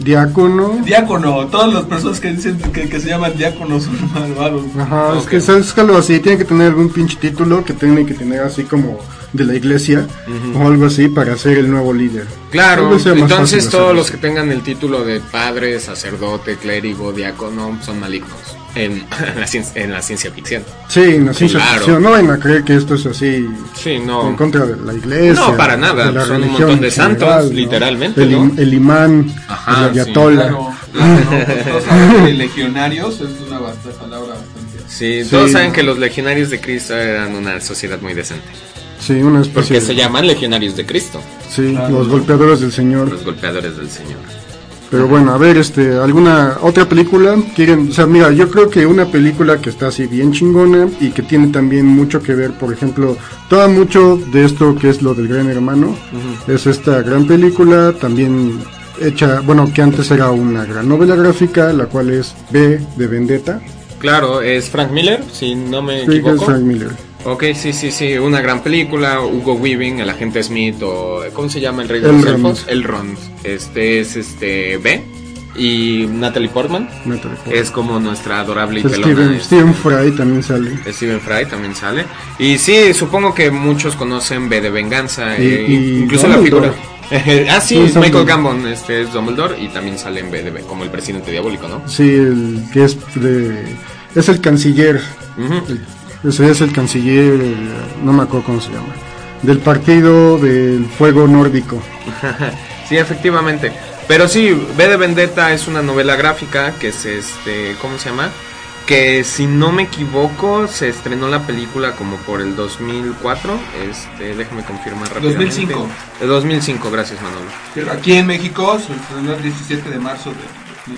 diácono. diácono. Todas las personas que dicen que, que se llaman diáconos son malvados. Ajá, es que es, es algo así, tiene que tener algún pinche título que tiene que tener así como de la iglesia o algo así para ser el nuevo líder. Claro, entonces todos los que tengan el título de padre, sacerdote, clérigo, diácono son malignos en la, cien- en la ciencia ficción. Sí, en la ciencia Claro. ficción, no vayan a creer que esto es así Sí, en no. contra de la iglesia. No, para nada, de la son un religión montón de en general, santos, ¿no? literalmente, El, ¿no? im- el imán, Ajá, el sí, ayatola. Claro, claro, no, pues todos saben que legionarios es una bastante palabra bastante. Sí, Sí. todos saben que los legionarios de Cristo eran una sociedad muy decente. Sí, una especie Porque de- se llaman legionarios de Cristo, Sí, Claro. los golpeadores del Señor. los golpeadores del Señor. Pero bueno, a ver, este, alguna otra película quieren, o sea, mira, yo creo que una película que está así bien chingona y que tiene también mucho que ver, por ejemplo, toda mucho de esto que es lo del Gran Hermano, es esta gran película también hecha, bueno, que antes era una gran novela gráfica, la cual es B de Vendetta, Claro, es Frank Miller, si no me sí, que es equivoco. Frank Miller. Ok, sí, sí, sí, una gran película. Hugo Weaving, el agente Smith, o ¿cómo se llama el rey de los elfos? Elrond. Este es este B. Y Natalie Portman Natalie Portman. es como nuestra adorable y pelona. Steven, Stephen Fry también sale. Steven Fry también sale. Y sí, supongo que muchos conocen B de Venganza. Y- eh, y incluso la figura. ah, sí, es Michael. Gambon este es Dumbledore y también sale en B de B, como el presidente diabólico, ¿no? Sí, el que es de, es el canciller. El- ese es el canciller, no me acuerdo cómo se llama, del partido del fuego nórdico. Sí, efectivamente. Pero sí, B de Vendetta es una novela gráfica que es este, ¿cómo se llama? Que si no me equivoco se estrenó la película como por el 2004. Este, déjame confirmar rápidamente. 2005. El 2005, gracias Manolo. Pero aquí en México se estrenó el 17 de marzo de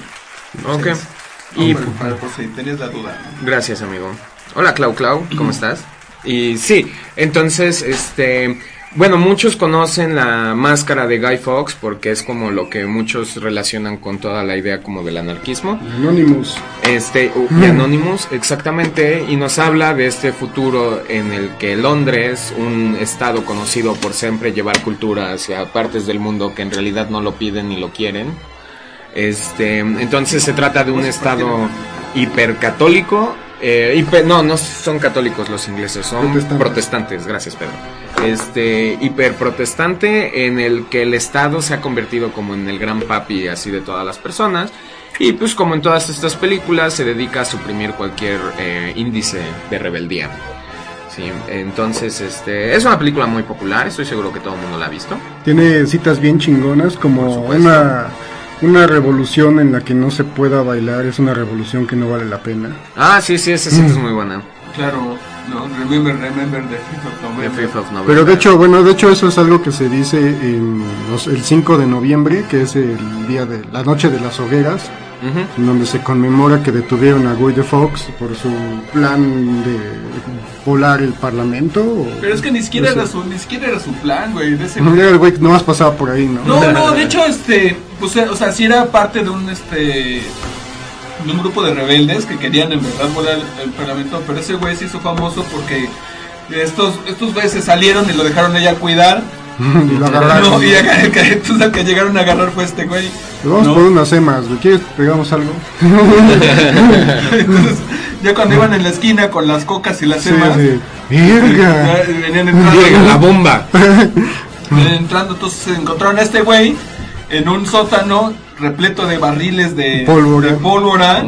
2006. Ok. Y Y para por si tenías la duda. ¿no? Gracias, amigo. Hola, Clau Clau, ¿cómo estás? Y sí, entonces, este, bueno, muchos conocen la máscara de Guy Fawkes porque es como lo que muchos relacionan con toda la idea como del anarquismo. Anonymous. Este, y Anonymous, exactamente, y nos habla de este futuro en el que Londres, un estado conocido por siempre llevar cultura hacia partes del mundo que en realidad no lo piden ni lo quieren. Este, entonces se trata de un estado hipercatólico. Eh, no, no son católicos los ingleses, son Protestantes. protestantes, gracias Pedro. Este, hiperprotestante en el que el Estado se ha convertido como en el gran papi así de todas las personas. Y pues como en todas estas películas se dedica a suprimir cualquier eh, índice de rebeldía. Sí, entonces este es una película muy popular, estoy seguro que todo el mundo la ha visto. Tiene citas bien chingonas, como una una revolución en la que no se pueda bailar es una revolución que no vale la pena. Ah, sí, sí, esa sí es muy buena. Claro, no, remember, remember the 5th of The November. Fifth of November. Pero de hecho, bueno, de hecho eso es algo que se dice en los- el 5 de noviembre, que es el día de la noche de las hogueras, en donde se conmemora que detuvieron a Guy de Fox por su plan de volar el parlamento. o- Pero es que ni siquiera no sé. era su, ni siquiera era su plan, güey, de ese Era el güey nomás pasaba por ahí, ¿no? No, no, de hecho, este, pues, o sea, sí era parte de un, este, de un grupo de rebeldes que querían en verdad volar el, el parlamento, pero ese güey se hizo famoso porque estos, estos güeyes se salieron y lo dejaron ella cuidar. y lo agarraron. No, y acá- el que, entonces el que llegaron a agarrar fue este güey. Le Vamos ¿no? por unas emas, güey. ¿Quieres pegamos algo? Entonces, ya cuando iban en la esquina con las cocas y las Sí, emas, venían entrando. Llega la bomba. Venían entrando, entonces se encontraron a este güey en un sótano repleto de barriles de Pólvora. de pólvora.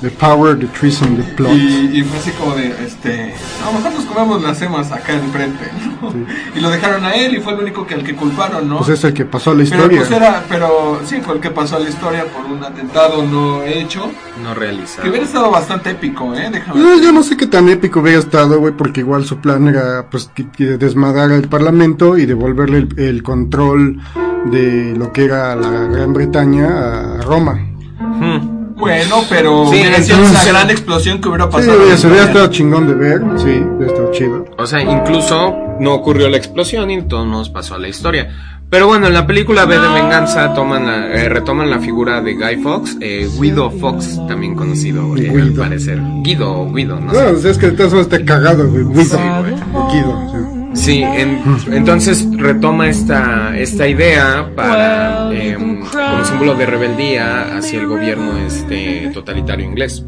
The power, the treason, the plot. Y, y fue así como de, este, a lo mejor nos comemos las emas acá enfrente, ¿no? Y lo dejaron a él y fue el único que al que culparon, ¿no? Pues es el que pasó a la pero historia. pues era, pero sí, fue el que pasó a la historia por un atentado no hecho, No realizado. que hubiera estado bastante épico, ¿eh? Déjame. Eh, yo no sé qué tan épico hubiera estado, güey, porque igual su plan era, pues, desmadrar al parlamento y devolverle el, el control de lo que era la Gran Bretaña a Roma. Hmm. Bueno, pero Sí, entonces- una gran explosión que hubiera Sí, pasado. güey, en se hubiera estado chingón de ver, sí, hubiera estado chido. O sea, incluso no ocurrió la explosión y todo nos pasó a la historia. Pero bueno, en la película B de Venganza toman la- eh, retoman la figura de Guy Fox, eh, Guido Fox, también conocido eh, al Guido. parecer. Guido o Guido, no No, sé. pues es que de todas formas está cagado, güey. Guido. güey. O Guido, sí. Sí, en- entonces retoma esta, esta idea para eh, como símbolo de rebeldía hacia el gobierno este totalitario inglés.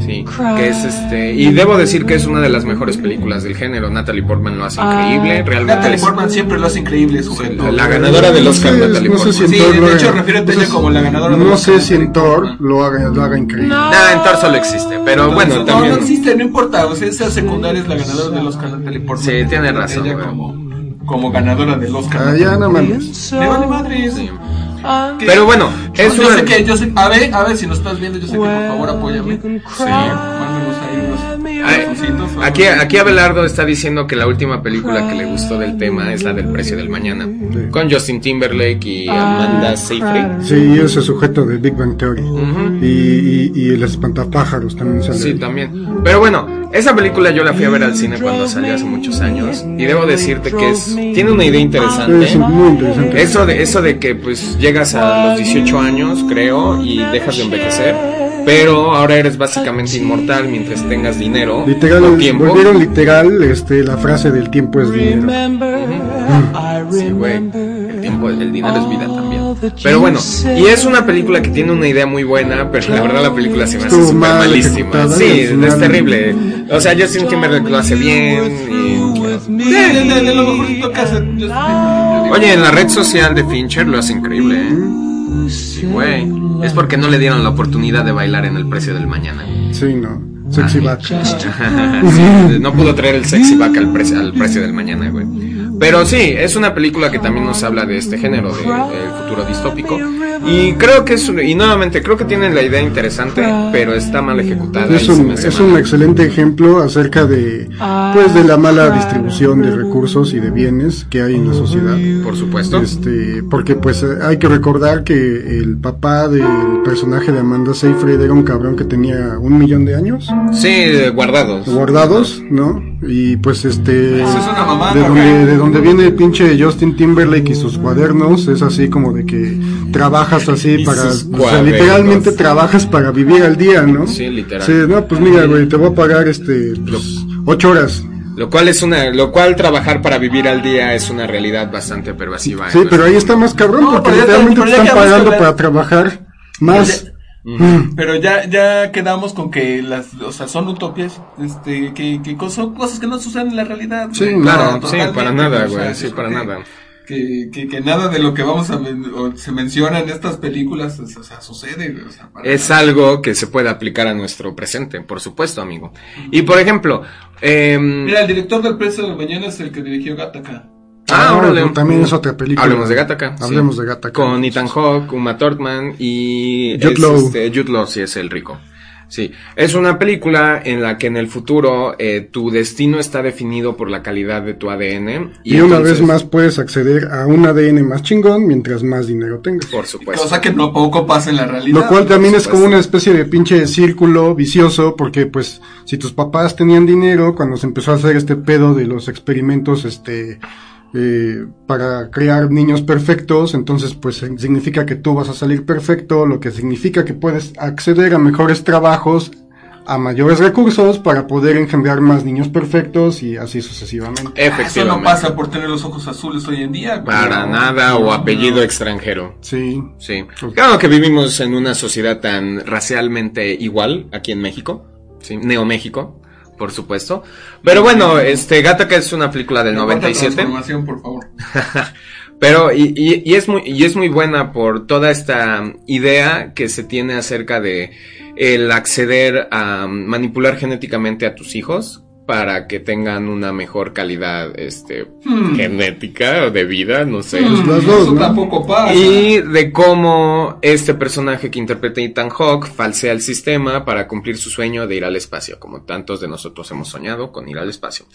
Sí, que es este y debo decir que es una de las mejores películas del género. Natalie Portman lo hace increíble, realmente Natalie es Portman siempre lo hace increíble, sujeto. la, la ganadora del Oscar No sé, Natalie no sé Portman. si Sí, Thor de hecho, refiérete a no ella como la ganadora del No Oscar sé si en Thor lo haga, lo haga increíble. Nah, en Thor solo existe, pero bueno, no, también no existe, no importa. O sea, esa secundaria es la ganadora del Oscar Natalie Portman. Sí, tiene razón, Ella como, como ganadora del Oscar. Ah, ya, no mames. Me vale madre. Sí. Pero bueno, es yo una- sé que, yo sé, a ver, a ver si nos estás viendo, yo sé que por favor apóyame. Sí. Aquí, aquí Abelardo está diciendo que la última pelcula que le gustó del tema es la del precio del mañana, con Justin Timberlake y Amanda Seyfried. Sí, ese sujeto de Big Bang Theory. Y, y, y el espantapájaros también sale. Sí, ahí. también. Pero bueno, esa película yo la fui a ver al cine cuando salió hace muchos años y debo decirte que es tiene una idea Sí, interesante. es muy interesante. Eso de eso de que pues llegas a los 18 años, creo, y dejas de envejecer, pero ahora eres básicamente inmortal mientras tengas dinero Literal, o tiempo. volvieron literal este, la frase del tiempo es dinero. Sí, güey. El tiempo, el dinero es vida también. Pero bueno, y es una película que tiene una idea muy buena, pero la verdad la película se me hace súper mal malísima. Sí, es terrible. O sea, Justin Timberlake lo hace bien. y- Sí, de, de- de lo mejorcito que hace. yo- yo digo, Oye, en la red social de Fincher lo hace increíble, ¿eh? Sí, güey. Es porque no le dieron la oportunidad de bailar en el precio del mañana. Sí, no. Sexy back. Sí, no pudo traer el sexy back al, precio al precio del mañana, güey. Pero sí, es una película que también nos habla de este género, de- del futuro distópico. Y creo que es, y nuevamente, creo que tienen la idea interesante, pero está mal ejecutada. Es un, es mal. un excelente ejemplo acerca de pues de la mala distribución de recursos y de bienes que hay en la sociedad. Por supuesto. Este, porque pues hay que recordar que el papá del personaje de Amanda Seyfried era un cabrón que tenía un millón de años Sí, guardados. guardados, ¿no? Y pues este Eso es una mamada, de donde de donde viene el pinche Justin Timberlake y sus cuadernos es así como de que trabajas así para o sea, literalmente trabajas para vivir al día, ¿no? Sí, literal. Sí, no, pues mira, güey, te voy a pagar este pues, ocho horas. Lo cual es una, lo cual trabajar para vivir al día es una realidad bastante pervasiva. Sí, pero ahí está más cabrón No, porque te- literalmente te están pagando para trabajar más. Pero ya, ya quedamos con que las, o sea, son utopias, este, que, que son cosas que no suceden en la realidad. Sí. Claro, sí, para nada, o sea, güey, sí, para que- nada. Que, que, que nada de lo que vamos a men- o se menciona en estas películas, o sea, sucede, o sea, para Es algo que se puede aplicar a nuestro presente, por supuesto, amigo. Y por ejemplo, em, Mira, el director del Precio del Mañana es el que dirigió Gattaca. Ah, órale. También es otra película. Hablemos de Gattaca. sí. Hablemos de Gattaca. Con Ethan Hawke, Uma Thurman y... Jude es, Law. este, Jude Law, sí, es el rico. Sí, es una película en la que en el futuro eh, tu destino está definido por la calidad de tu ADN. Y, una entonces- vez más puedes acceder a un ADN más chingón mientras más dinero tengas. Por supuesto. Cosa que no poco pasa en la realidad. Lo cual también es como una especie de pinche círculo vicioso, porque pues si tus papás tenían dinero, cuando se empezó a hacer este pedo de los experimentos, este, eh, para crear niños perfectos, entonces pues eh, significa que tú vas a salir perfecto, lo que significa que puedes acceder a mejores trabajos, a mayores recursos para poder engendrar más niños perfectos y así sucesivamente. Eso Efectivamente. no pasa por tener los ojos azules hoy en día. Para No, nada no, o apellido no. extranjero. Sí. Sí. Claro que vivimos en una sociedad tan racialmente igual aquí en México. Sí, Neo México, por supuesto. Pero bueno, este Gattaca es una película del cuarta 97. transformación, por favor. Pero, y, y, y es muy, y es muy buena por toda esta idea que se tiene acerca de el acceder a manipular genéticamente a tus hijos para que tengan una mejor calidad, este, Hmm. genética o de vida, no sé. Pues las dos, Eso ¿no? tampoco pasa. Y de cómo este personaje que interpreta Ethan Hawke falsea el sistema para cumplir su sueño de ir al espacio, como tantos de nosotros hemos soñado con ir al espacio.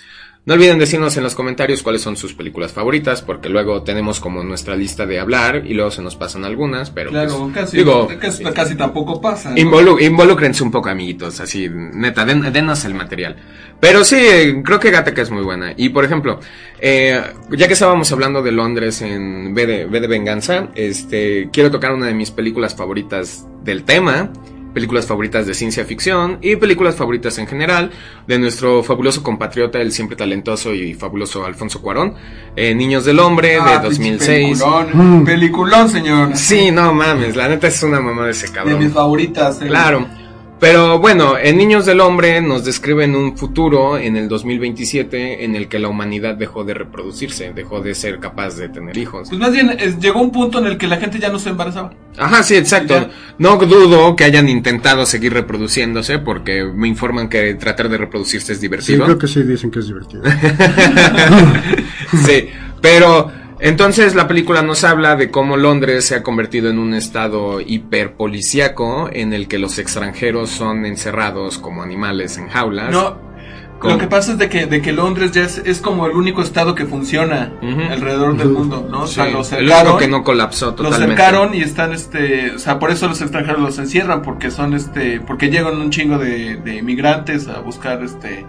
No olviden decirnos en los comentarios cuáles son sus películas favoritas, porque luego tenemos como nuestra lista de hablar y luego se nos pasan algunas, pero Claro, pues, casi, digo, casi, casi tampoco pasa. ¿no? Involu involúcrense un poco, amiguitos, así, neta, den- denos el material. Pero sí, creo que Gattaca es muy buena. Y por ejemplo, eh, ya que estábamos hablando de Londres en V de, V de Venganza, este, quiero tocar una de mis películas favoritas del tema, películas favoritas de ciencia ficción y películas favoritas en general de nuestro fabuloso compatriota, el siempre talentoso y fabuloso Alfonso Cuarón, eh, Niños del Hombre Ah, de pinche 2006. Peliculón, Mm. peliculón, señor. Sí, no mames, la neta es una mamá de ese De cabrón. mis favoritas. eh. Claro. Pero bueno, en Niños del Hombre nos describen un futuro en el 2027 en el que la humanidad dejó de reproducirse, dejó de ser capaz de tener hijos. Pues más bien, es- llegó un punto en el que la gente ya no se embarazaba. Ajá, sí, exacto. Ya. No dudo que hayan intentado seguir reproduciéndose porque me informan que tratar de reproducirse es Sí, divertido. creo que sí dicen que es divertido. sí, pero entonces la película nos habla de cómo Londres se ha convertido en un estado hiperpolicíaco en el que los extranjeros son encerrados como animales en jaulas. No, lo que pasa es de que, de que Londres ya es, es como el único estado que funciona alrededor del mundo, ¿no? O sea, Sí, lo el cercaron, único que no colapsó lo totalmente. cercaron y están, este, o sea, por eso los extranjeros los encierran, porque son, este, porque llegan un chingo de, de inmigrantes a buscar, este,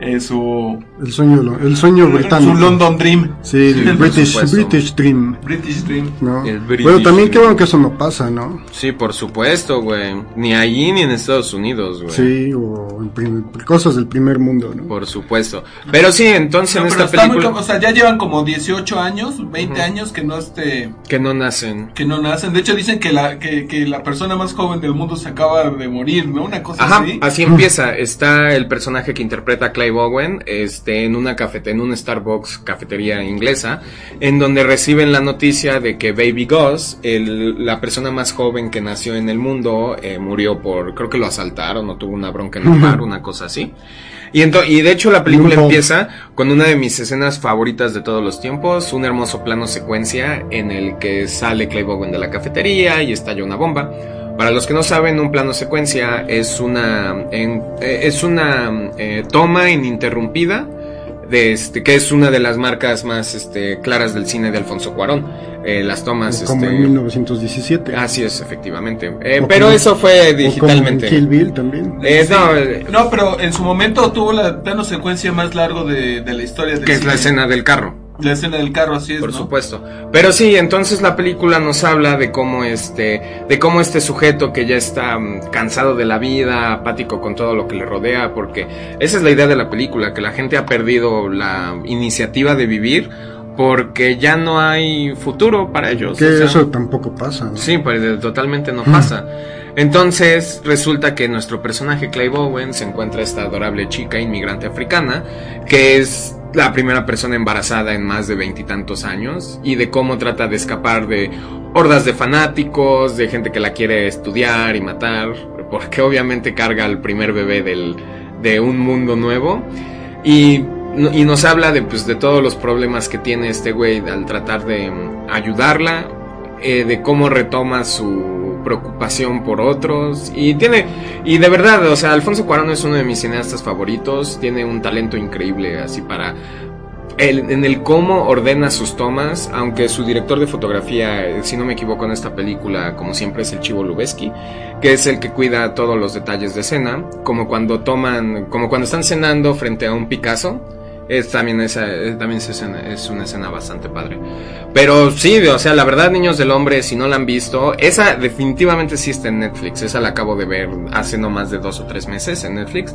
eh, su, El sueño, el sueño británico. su London Dream, Sí, el Por British. British Dream. British Dream. ¿no? El British Bueno, también qué bueno que eso no pasa, ¿no? Sí, por supuesto, güey. Ni allí ni en Estados Unidos, güey. Sí, o en cosas del primer mundo, ¿no? Por supuesto. Pero sí, entonces No, en esta muy película com- o sea, ya llevan como 18 años, 20 años que no, este, que no nacen. que no nacen. De hecho, dicen que la, que, que la persona más joven del mundo se acaba de morir, ¿no? Una cosa Ajá, así. así empieza. Está el personaje que interpreta a Clive Owen, este, en una cafete, en un Starbucks cafetería inglesa, en donde reciben la noticia de que Baby Gus, el, la persona más joven que nació en el mundo, eh, murió por, creo que lo asaltaron o tuvo una bronca en un bar, una cosa así. Y, y de hecho la película empieza con una de mis escenas favoritas de todos los tiempos, un hermoso plano secuencia en el que sale Clive Owen de la cafetería y estalla una bomba. Para los que no saben, un plano secuencia es una en- eh, es una eh, toma ininterrumpida de este que es una de las marcas más este claras del cine de Alfonso Cuarón. Eh, las tomas como este, en 1917. así es efectivamente. Eh, pero como- eso fue O como en digitalmente. Kill Bill también. Eh, no, No, pero en su momento tuvo la plano secuencia más largo de, de la historia del que es la escena del carro. La escena del carro, así es, Por ¿no? supuesto. Pero sí, entonces la película nos habla de cómo este, de cómo este sujeto que ya está mm, cansado de la vida, apático con todo lo que le rodea, porque esa es la idea de la película, que la gente ha perdido la iniciativa de vivir porque ya no hay futuro para ellos. Que o sea, eso tampoco pasa, ¿no? Sí, pues totalmente no pasa. Entonces resulta que nuestro personaje Clive Owen se encuentra esta adorable chica inmigrante africana que es la primera persona embarazada en más de veintitantos años y de cómo trata de escapar de hordas de fanáticos, de gente que la quiere estudiar y matar, porque obviamente carga al primer bebé del, de un mundo nuevo. Y y nos habla de, pues, de todos los problemas que tiene este güey al tratar de mm, ayudarla, eh, de cómo retoma su preocupación por otros. Y tiene y de verdad o sea Alfonso Cuarón es uno de mis cineastas favoritos. Tiene un talento increíble así para el- en el cómo ordena sus tomas, aunque su director de fotografía, eh, si no me equivoco en esta película, como siempre es el Chivo Lubeski, que es el que cuida todos los detalles de escena, como cuando toman, como cuando están cenando frente a un Picasso, es también esa, también es, es una escena bastante padre. Pero sí, o sea, la verdad, Niños del Hombre, si no la han visto, esa definitivamente sí está en Netflix, esa la acabo de ver hace no más de dos o tres meses en Netflix.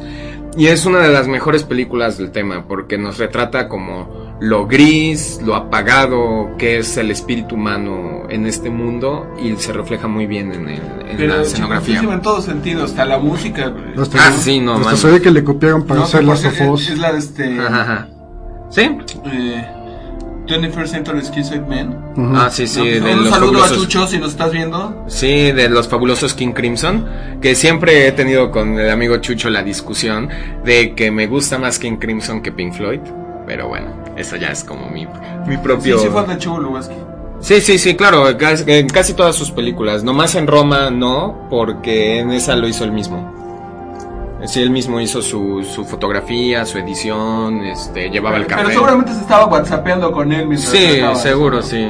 Y es una de las mejores películas del tema, porque nos retrata como lo gris, lo apagado que es el espíritu humano en este mundo y se refleja muy bien en, el- en Pero la escenografía. chingoncísimo en todo sentido, hasta la música. Hasta, Ah, sí, no, hasta se ve que le copiaron para No, hacer las sofos. es, es la de este. Ajá, ajá. ¿Sí? eh, 21st Century Schizoid Man. Ujú. Ah, sí, sí. No, pues, de un los saludo fabulosos- a Chucho si nos estás viendo. Sí, de los fabulosos King Crimson, que siempre he tenido con el amigo Chucho la discusión de que me gusta más King Crimson que Pink Floyd, pero bueno, eso ya es como mi, mi propio... sí fue de. Sí, sí, sí, claro, casi, en casi todas sus películas, nomás en Roma no, porque en esa lo hizo él mismo. Sí, él mismo hizo su, su fotografía, su edición, este, llevaba el Pero cartel. seguramente se estaba whatsappeando con él mientras Sí, seguro, eso. sí.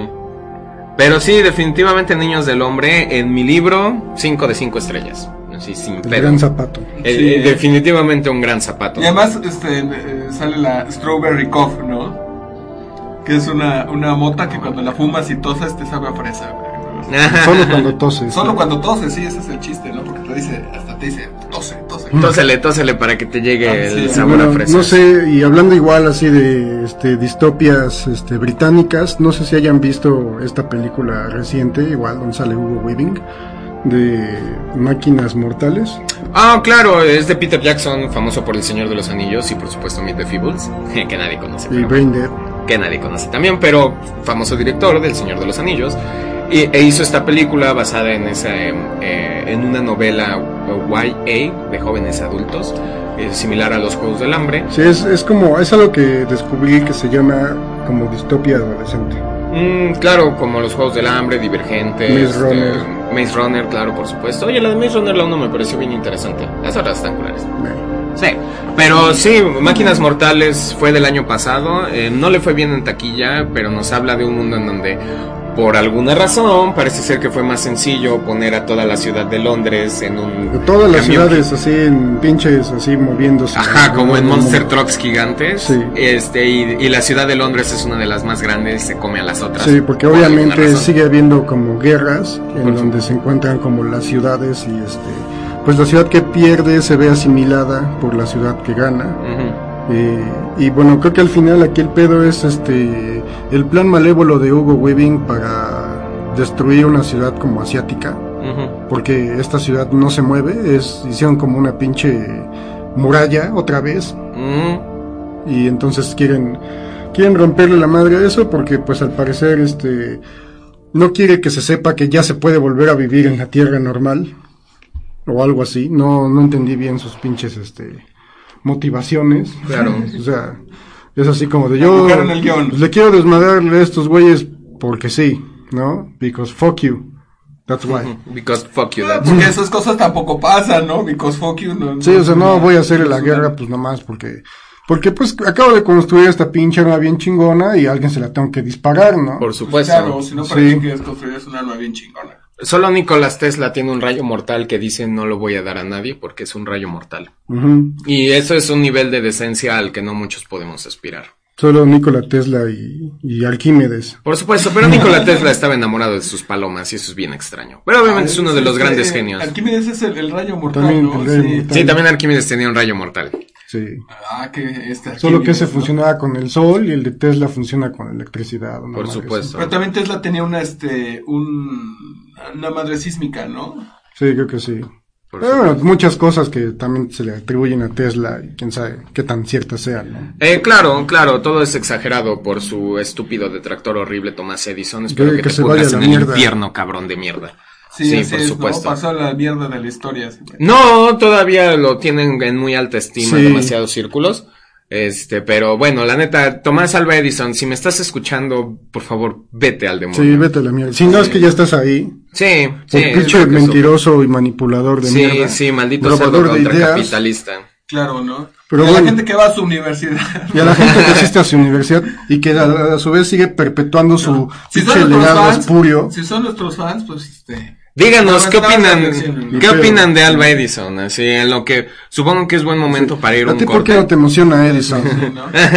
Pero sí, definitivamente Niños del Hombre, en mi libro, 5 de 5 estrellas. Así, sin El pedo. gran zapato. Eh, Sí. eh, definitivamente un gran zapato. Y además este, eh, sale la Strawberry Cough, ¿no? Que es una, una mota que cuando la fumas y tosas te sabe a fresa. güey. Solo cuando toses. Solo cuando toses, sí, ese es el chiste, ¿no? Porque te dice, hasta te dice, tose, tose. Tósele, tósele para que te llegue Ah, el sí. Sabor bueno, a fresa. no sé, y hablando igual así de este, distopias este, británicas, no sé si hayan visto esta película reciente, igual donde sale Hugo Weaving, de Máquinas Mortales. Ah, claro, es de Peter Jackson, famoso por El Señor de los Anillos y por supuesto Meet the Feebles, que nadie conoce. Y Brain Dead. que nadie conoce también, pero famoso director del Señor de los Anillos. Y, e hizo esta película basada en, esa, eh, eh, en una novela YA de jóvenes adultos, eh, similar a Los Juegos del Hambre. Sí, es, es como, es algo que descubrí que se llama como distopia adolescente. Mm, claro, como Los Juegos del Hambre, Divergente, Maze este, Runner. Maze Runner, claro, por supuesto. Oye, la de Maze Runner la 1 me pareció bien interesante. Las otras están culares. Sí, pero sí, Máquinas Mortales fue del año pasado, eh, no le fue bien en taquilla, pero nos habla de un mundo en donde por alguna razón parece ser que fue más sencillo poner a toda la ciudad de Londres en un... Todas las camión ciudades así en pinches así moviéndose. Ajá, como en Monster. Trucks gigantes. Sí. Este, y, y la ciudad de Londres es una de las más grandes, se come a las otras. Sí, porque por obviamente sigue habiendo como guerras en Por donde se encuentran como las ciudades y este pues la ciudad que pierde se ve asimilada por la ciudad que gana. Eh, y bueno, creo que al final aquí el pedo es este el plan malévolo de Hugo Weaving para destruir una ciudad como asiática, porque esta ciudad no se mueve, es hicieron como una pinche muralla otra vez. Y entonces quieren quieren romperle la madre a eso porque pues al parecer este no quiere que se sepa que ya se puede volver a vivir en la tierra normal o algo así. No no entendí bien sus pinches este motivaciones Claro. o sea es así como de yo Buscaron el guion. pues, le quiero desmadrarle a estos güeyes porque sí no because fuck you that's why Because fuck you, that's- Porque esas cosas tampoco pasan, ¿no? Because fuck you. No, Sí, o sea, no voy a hacer la guerra una- pues nomás porque porque pues acabo de construir esta pinche arma bien chingona y a alguien se la tengo que disparar, ¿no? por Pues supuesto. claro, si no Sí. parece que construyes un arma bien chingona. Solo Nicolás Tesla tiene un rayo mortal que dice no lo voy a dar a nadie porque es un rayo mortal. Y eso es un nivel de decencia al que no muchos podemos aspirar. Solo Nikola Tesla y, y Arquímedes. Por supuesto, pero Nikola Tesla estaba enamorado de sus palomas y eso es bien extraño. Pero obviamente es uno de los grandes genios. Arquímedes es el, el rayo mortal, También ¿no? el rayo Sí. mortal. Sí, también Arquímedes tenía un rayo mortal. Sí. Ah, que este Solo que ese funcionaba con el sol y el de Tesla funciona con electricidad. Por supuesto. Pero también Tesla tenía una, este, un, una madre sísmica, ¿no? Sí, creo que sí. Por Pero bueno, muchas cosas que también se le atribuyen a Tesla y quién sabe qué tan ciertas sean, ¿no? Eh, claro, claro, todo es exagerado por su estúpido detractor horrible Tomás Edison. Espero Que- que, que te se pudras vaya a en el infierno, cabrón de mierda. Sí, por es, supuesto. ¿no? Pasó la mierda de la historia. No, todavía lo tienen en muy alta estima Sí. demasiados círculos. Este, pero bueno, la neta, Tomás Alba Edison, si me estás escuchando, por favor, vete al demonio. Sí, vete a la mierda. Si no es que ya estás ahí. Sí, sí. Un pinche mentiroso y manipulador de sí, mierda. Sí, sí, maldito cerdo capitalista. Claro, ¿no? Pero y a la gente que va a su universidad. Y a la gente que asiste a su universidad y que a, su vez sigue perpetuando su pinche legado espurio. Si son nuestros fans, pues este... Díganos, ¿qué opinan, ¿qué opinan de Alba Edison? Así, en lo que supongo que es buen momento para ir a un ti por qué no te emociona Edison?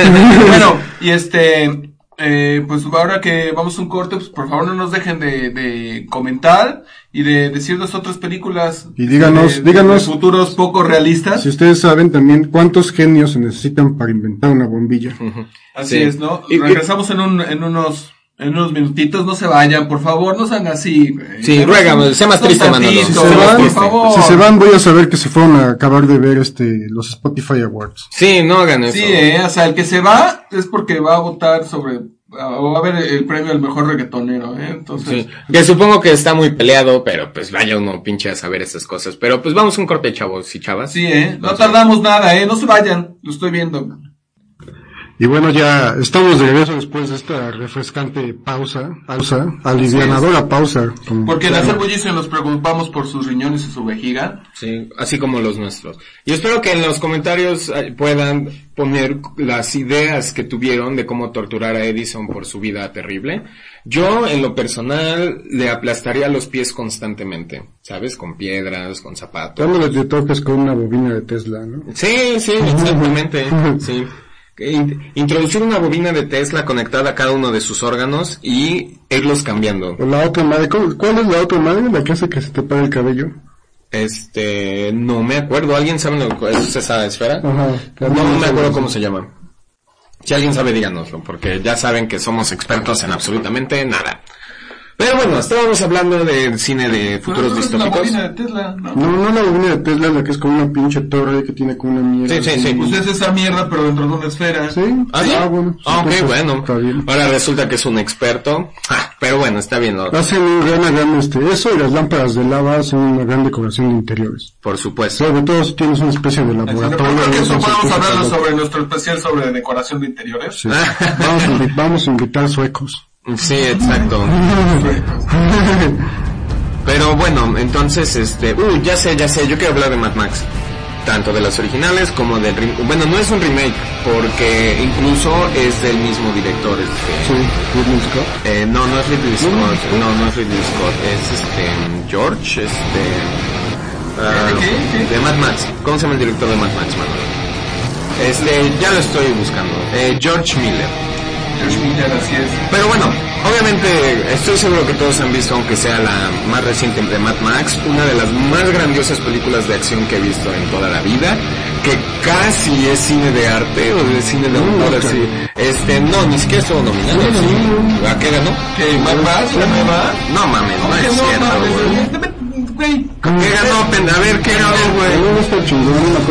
bueno, y este, eh, pues ahora que vamos a un corte, pues por favor no nos dejen de, de comentar y de decirnos otras películas. Y díganos, díganos. futuros poco realistas. Si ustedes saben también cuántos genios se necesitan para inventar una bombilla. Así es, ¿no? Y, regresamos en, un, en unos en unos minutitos, no se vayan, por favor, no sean así. Sí, ruégame, sea más triste, Manolo. Si se, van, por favor. si se van, voy a saber que se fueron a acabar de ver este los Spotify Awards. Sí, no hagan eso. Sí, eh, o sea, el que se va es porque va a votar sobre o va a ver el premio al mejor reggaetonero, ¿eh? Entonces. Sí, que supongo que está muy peleado, pero pues vaya uno pinche a saber esas cosas. Pero pues vamos un corte, chavos y chavas. Sí, ¿eh? No tardamos nada, ¿eh? No se vayan, lo estoy viendo. Y bueno, ya estamos de regreso después de esta refrescante pausa, pausa, alivianadora pausa. Porque en hacer bullicio nos preocupamos por sus riñones y su vejiga. Sí, así como los nuestros. Y espero que en los comentarios eh, puedan poner las ideas que tuvieron de cómo torturar a Edison por su vida terrible. Yo, en lo personal, le aplastaría los pies constantemente, ¿sabes? Con piedras, con zapatos. Dándole de toques con una bobina de Tesla, ¿no? Sí, sí, exactamente, sí introducir una bobina de Tesla conectada a cada uno de sus órganos y irlos cambiando. La otra madre, ¿cuál es la otra madre? La que hace que se te pare el cabello. Este, no me acuerdo. ¿Alguien sabe lo que es esa esfera? no, me acuerdo cómo se llama. Si alguien sabe, díganoslo, porque ya saben que somos expertos en absolutamente nada. Pero bueno, estábamos hablando del cine de futuros distópicos. No, de Tesla, ¿no? no, no la bobina de Tesla, la que es como una pinche torre que tiene como una mierda. Sí, sí, sí. Pues es esa mierda, pero dentro de una esfera. Sí. Ah, ah bueno. Ah, ok, bueno. Ahora resulta que es un experto. Ah, pero bueno, está bien. ¿no? Hacen un gran, gran, este, eso y las lámparas de lava hacen una gran decoración de interiores. Por supuesto. Sobre todo si tienes una especie de laboratorio. Eso podemos hablar sobre nuestro especial sobre decoración de interiores. Sí. vamos, a, vamos a invitar suecos. Sí, exacto. Pero bueno, entonces, este, uh, ya sé, ya sé, yo quiero hablar de Mad Max. Tanto de las originales como del bueno, no es un remake, porque incluso es del mismo director, este. Sí, Ridley Scott. Eh, no, no es Ridley Scott, no, no es Ridley Scott, es este, George, este. Uh, ¿De, Mad Max. ¿Cómo se llama el director de Mad Max, Manuel? Este, ya lo estoy buscando. Eh, George Miller. Pero bueno, obviamente estoy seguro que todos han visto, aunque sea la más reciente de Mad Max, una de las más grandiosas películas de acción que he visto en toda la vida, que casi es cine de arte o de cine de autor así. Este, no, ni siquiera estuvo nominado. ¿A qué ganó? ¿Que Mad Max? ¿La nueva? No mames, no es cierto, güey. ¿Qué ganó? A ver, ¿qué ganó, güey?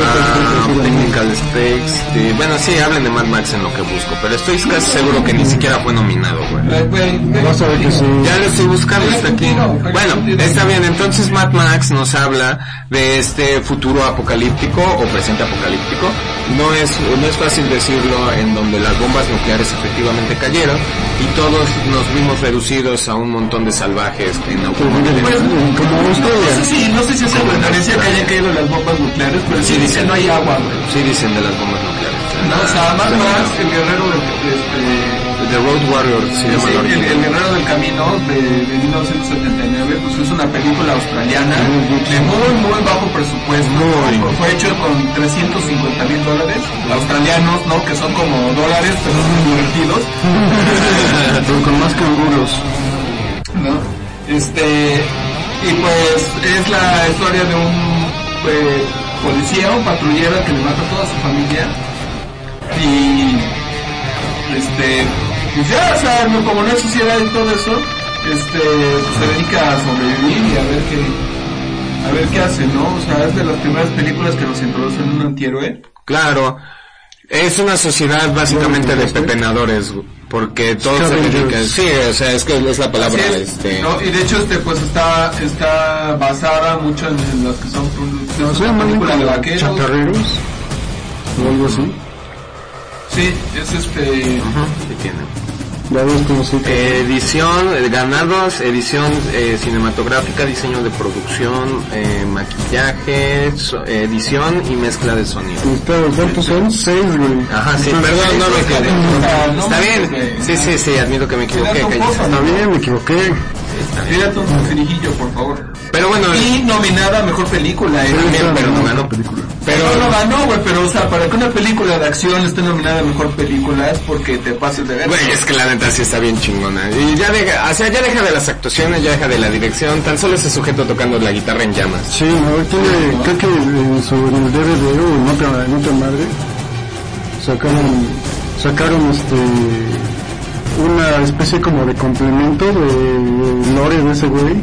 Ah, Technical Specs. Bueno, sí, hablen de Mad Max en lo que busco, pero estoy casi seguro que ni siquiera fue nominado, güey. Vas a ver que sí. Ya lo estoy buscando, está aquí. Bueno, está bien, entonces Mad Max nos habla de este futuro apocalíptico o presente apocalíptico. No es, no es fácil decirlo en donde las bombas nucleares efectivamente cayeron y todos nos vimos reducidos a un montón de salvajes en automóviles. No sé si, no sé si es referencia que hayan caído las bombas nucleares, pero sí, dicen no hay agua, Sí dicen de las bombas nucleares. No, o sea, más más el guerrero del, este, The Road Warrior se llama sí, el, el, Guerrero del Camino de, de 1979, pues es una película australiana de muy, muy bajo presupuesto. Muy. Fue hecho con 350 mil dólares australianos, ¿no? Que son como dólares, pero muy divertidos. con más canguros. ¿No? Este, y pues es la historia de un eh, policía, un patrullero que le mata a toda su familia. Y este, pues ya, o sea, como no es sociedad y todo eso, este, pues se dedica a sobrevivir y a ver qué, a ver qué hace, ¿no? O sea, es de las primeras películas que nos introducen un antihéroe. Claro. Es una sociedad básicamente de pepenadores, porque todos se sí, o sea, es que es la palabra, este... No, y de hecho, este, pues está, está basada mucho en, las que son producciones, ¿No llaman de vaqueros. Chatarreros? O algo así. Sí, es este... Sí tiene. Cómo. Eh, edición, eh, ganados, edición eh, cinematográfica, diseño de producción, eh, maquillaje, so- edición y mezcla de sonido. Espera, ¿Cuántos son? Seis, güey. Ajá, sí, perdón, no me quedé. No Está bien. Sí, sí, sí, admito que me equivoqué. Está bien, me equivoqué. Tírate un cerijillo, por favor. Pero bueno, Y nominada a Mejor Película, ¿eh? También, pero no ganó. película. pero no lo ganó, güey, pero o sea, para que una película de acción esté nominada a Mejor Película es porque te pases de ver. Güey, es que la neta sí está bien chingona. Y ya deja, o sea, ya deja de las actuaciones, ya deja de la dirección, tan solo ese sujeto tocando la guitarra en llamas. Sí, no, tiene, creo que en, su, en el DVD o en otra, en otra madre sacaron, sacaron este una especie como de complemento de lore de ese güey,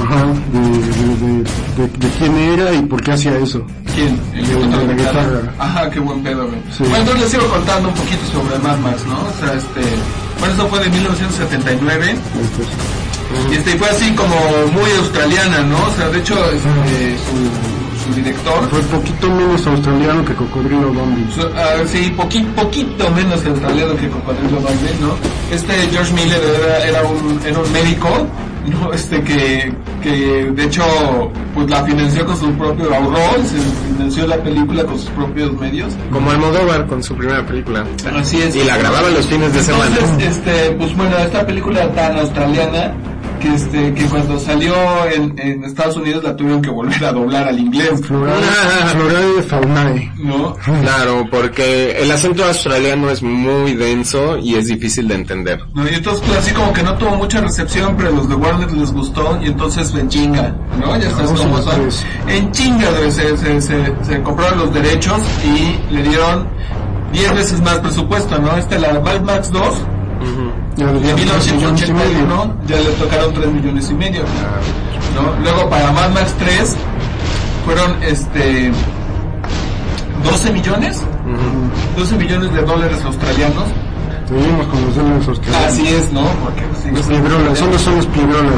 ajá, de, de, de, quién era y por qué hacía eso. ¿Quién? El de la guitarra. guitarra. Ajá, qué buen pedo, güey. Sí. Bueno, entonces les sigo contando un poquito sobre Mad Max, ¿no? O sea, este... Bueno, eso fue de 1979. Y este, fue así como muy australiana, ¿no? O sea, de hecho, este, su, su director... Fue poquito menos australiano que Cocodrilo. Su- ah, sí, poqui- poquito menos australiano que Cocodrilo Dundee, ¿no? Este George Miller era, era un, era un médico, ¿no? Este que, que de hecho, pues la financió con su propio ahorro, se financió la película con sus propios medios. Como Almodóvar con su primera película. Así es. Y la grababa los fines de semana. Entonces, este, pues bueno, esta película tan australiana que este, que cuando salió en, en Estados Unidos la tuvieron que volver a doblar al inglés, Floral, Faunae. ¿no? Claro, porque el acento australiano es muy denso y es difícil de entender. No, y entonces pues, así como que no tuvo mucha recepción, pero a los de Warner les gustó y entonces en chinga, ¿no? Ya sabes cómo son. En chinga güey, se, se, se, se compraron los derechos y le dieron 10 veces más presupuesto, ¿no? Este, la Mad Max 2, Ya le medio. 1981, ya le tocaron 3 millones y medio, ¿no? Luego para Mad Max 3 fueron, este, 12 millones, 12 millones de dólares australianos. Seguimos con los dólares australianos. Así es, ¿no? Porque pues, Los piebrolas, solo son los piebrolas.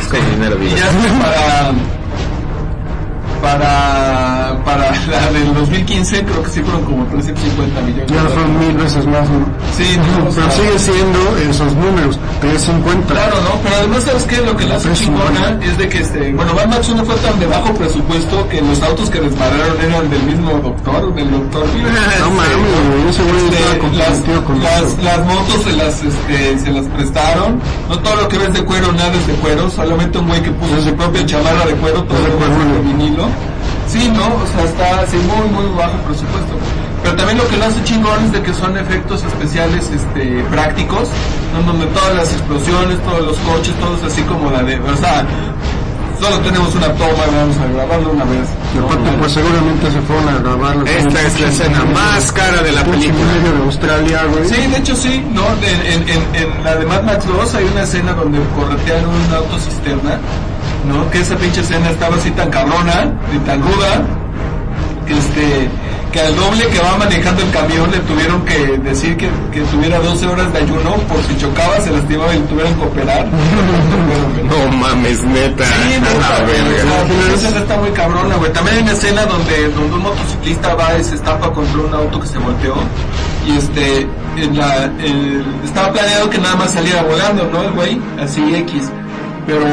Es con dinero, Y ya para para para la del 2015 creo que sí fueron como 350 millones. Ya son mil veces más, ¿no? Sí, no, o Pero sea, sigue siendo esos números, 350. Claro, ¿no? Pero además, ¿sabes qué? Lo que le hace chingona es de que, este, bueno, Max 1 fue tan de bajo presupuesto que los autos que dispararon eran del mismo doctor, del doctor. No estaba Este, comprometido las, con las, eso. las motos se las, este, se las prestaron. No todo lo que ves de cuero, nada es de cuero. Solamente un güey que puso su propia chamarra de cuero, todo de vinilo. Sí, ¿no? O sea, está así muy, muy bajo presupuesto. Pero también lo que lo hace chingón es de que son efectos especiales este, prácticos, ¿no? donde todas las explosiones, todos los coches, todos así como la de... O sea, solo tenemos una toma y vamos a grabarlo una vez. Y ¿no? aparte, pues seguramente se fueron a grabar los Esta es la escena más cara de la película. medio de Australia, güey. Sí, de hecho sí, ¿no? De- en, en, en la de Mad Max 2 hay una escena donde corretean un auto cisterna, ¿no? Que esa pinche escena estaba así tan cabrona y tan ruda que este que al doble que va manejando el camión le tuvieron que decir que, que tuviera 12 horas de ayuno por si chocaba, se lastimaba y tuvieran que operar. No mames, neta. Sí, no, la verga. escena está muy cabrona, güey. También hay una escena donde, donde un motociclista va y se estampa contra un auto que se volteó. Y este, en la, el- estaba planeado que nada más saliera volando, ¿no? El güey, así X. Pero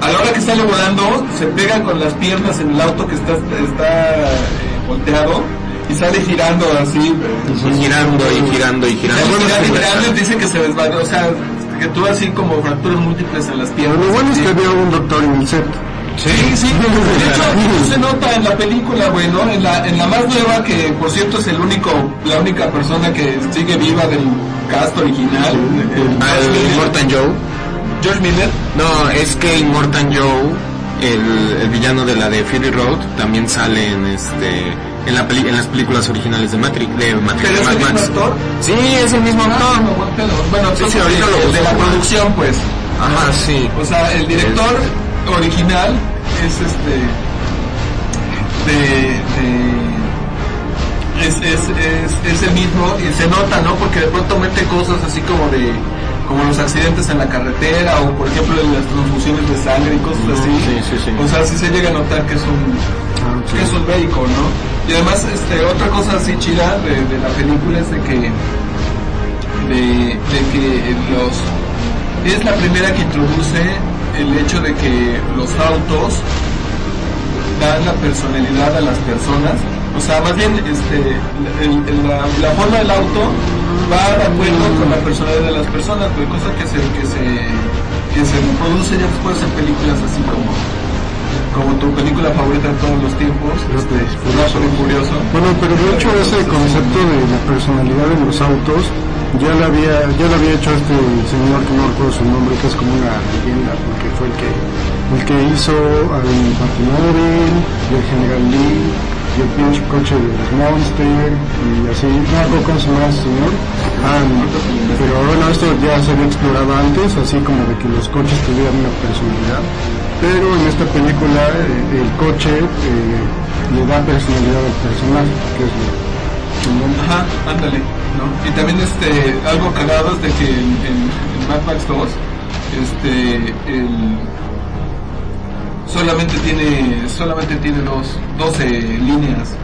a la hora que sale volando, se pega con las piernas en el auto que está, está eh, volteado y sale girando así. Y girando y girando y girando. Bueno, girando y sí, girando y dice que se desvanó, o sea, que tuvo así como fracturas múltiples en las piernas. lo bueno es Sí. que había un doctor en el set. Sí, sí, de hecho eso se nota en la película, güey, ¿no? En la, en la más nueva, que por cierto es el único, la única persona que sigue viva del cast original, el- Al George Miller. Immortan Joe. George Miller. No, es que Immortan Joe, el, el villano de la de Fury Road, también sale en este en, la peli- en las películas originales de Matrix, de Matrix, ¿Pero de es Mad el mismo Max. actor? Sí, es el mismo Ah, actor. no. Bueno, Sí, sí, entonces, ahorita lo el de la producción, pues. Ajá, sí. O sea, el director original es este. de. de es, es, es, es el mismo y se nota, ¿no? Porque de pronto mete cosas así como de como los accidentes en la carretera o por ejemplo las transfusiones de sangre y cosas así. sí, sí, sí. O sea, sí se llega a notar que es un Ah, que es un médico, ¿no? Y además, este, otra cosa así chida de, de la película es de que, de, de que los, es la primera que introduce el hecho de que los autos dan la personalidad a las personas. O sea, más bien, este, el- el- la, la forma del auto va de acuerdo con la personalidad de las personas, güey, cosa que se, que se, que se reproduce ya después en películas así como, como tu película favorita de todos los tiempos, este, Rápido y Furioso. Bueno, pero de hecho ese concepto de la personalidad en los autos ya lo había, ya lo había hecho este señor que no recuerdo su nombre, que es como una leyenda, porque fue el que, el que hizo al y el General Lee y el pinche coche de los Monster y así, se llama ese señor. Ah, pero bueno, esto ya se había explorado antes, así como de que los coches tuvieran una personalidad. Pero en esta película eh, el coche eh, le da personalidad al personaje, que es lo chingón. Ajá, ándale, ¿no? Y también este, algo cagado es de que en Mad Max 2, este, el, solamente tiene, solamente tiene dos, 12 líneas.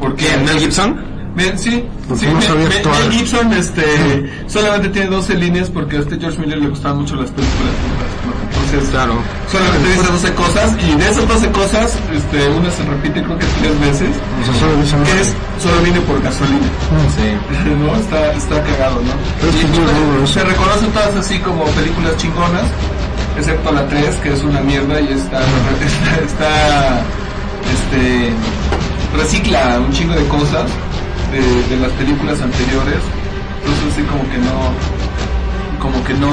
Porque. ¿Mel Gibson? Bien, sí, sí, no actuar. Mel Gibson este, solamente tiene 12 líneas porque a este George Miller le gustaban mucho las películas. ¿no? Entonces, Claro. solamente dice 12 cosas y de esas 12 cosas, este, una se repite creo que tres veces. O sea, solo dicen, Que es, solo viene por gasolina. Sí. ¿no? Está, está cagado, ¿no? Y es muy duro eso. se reconocen todas así como películas chingonas, excepto la 3, que es una mierda y está, está, está, este, recicla un chingo de cosas de, de las películas anteriores, entonces así como que no, como que no,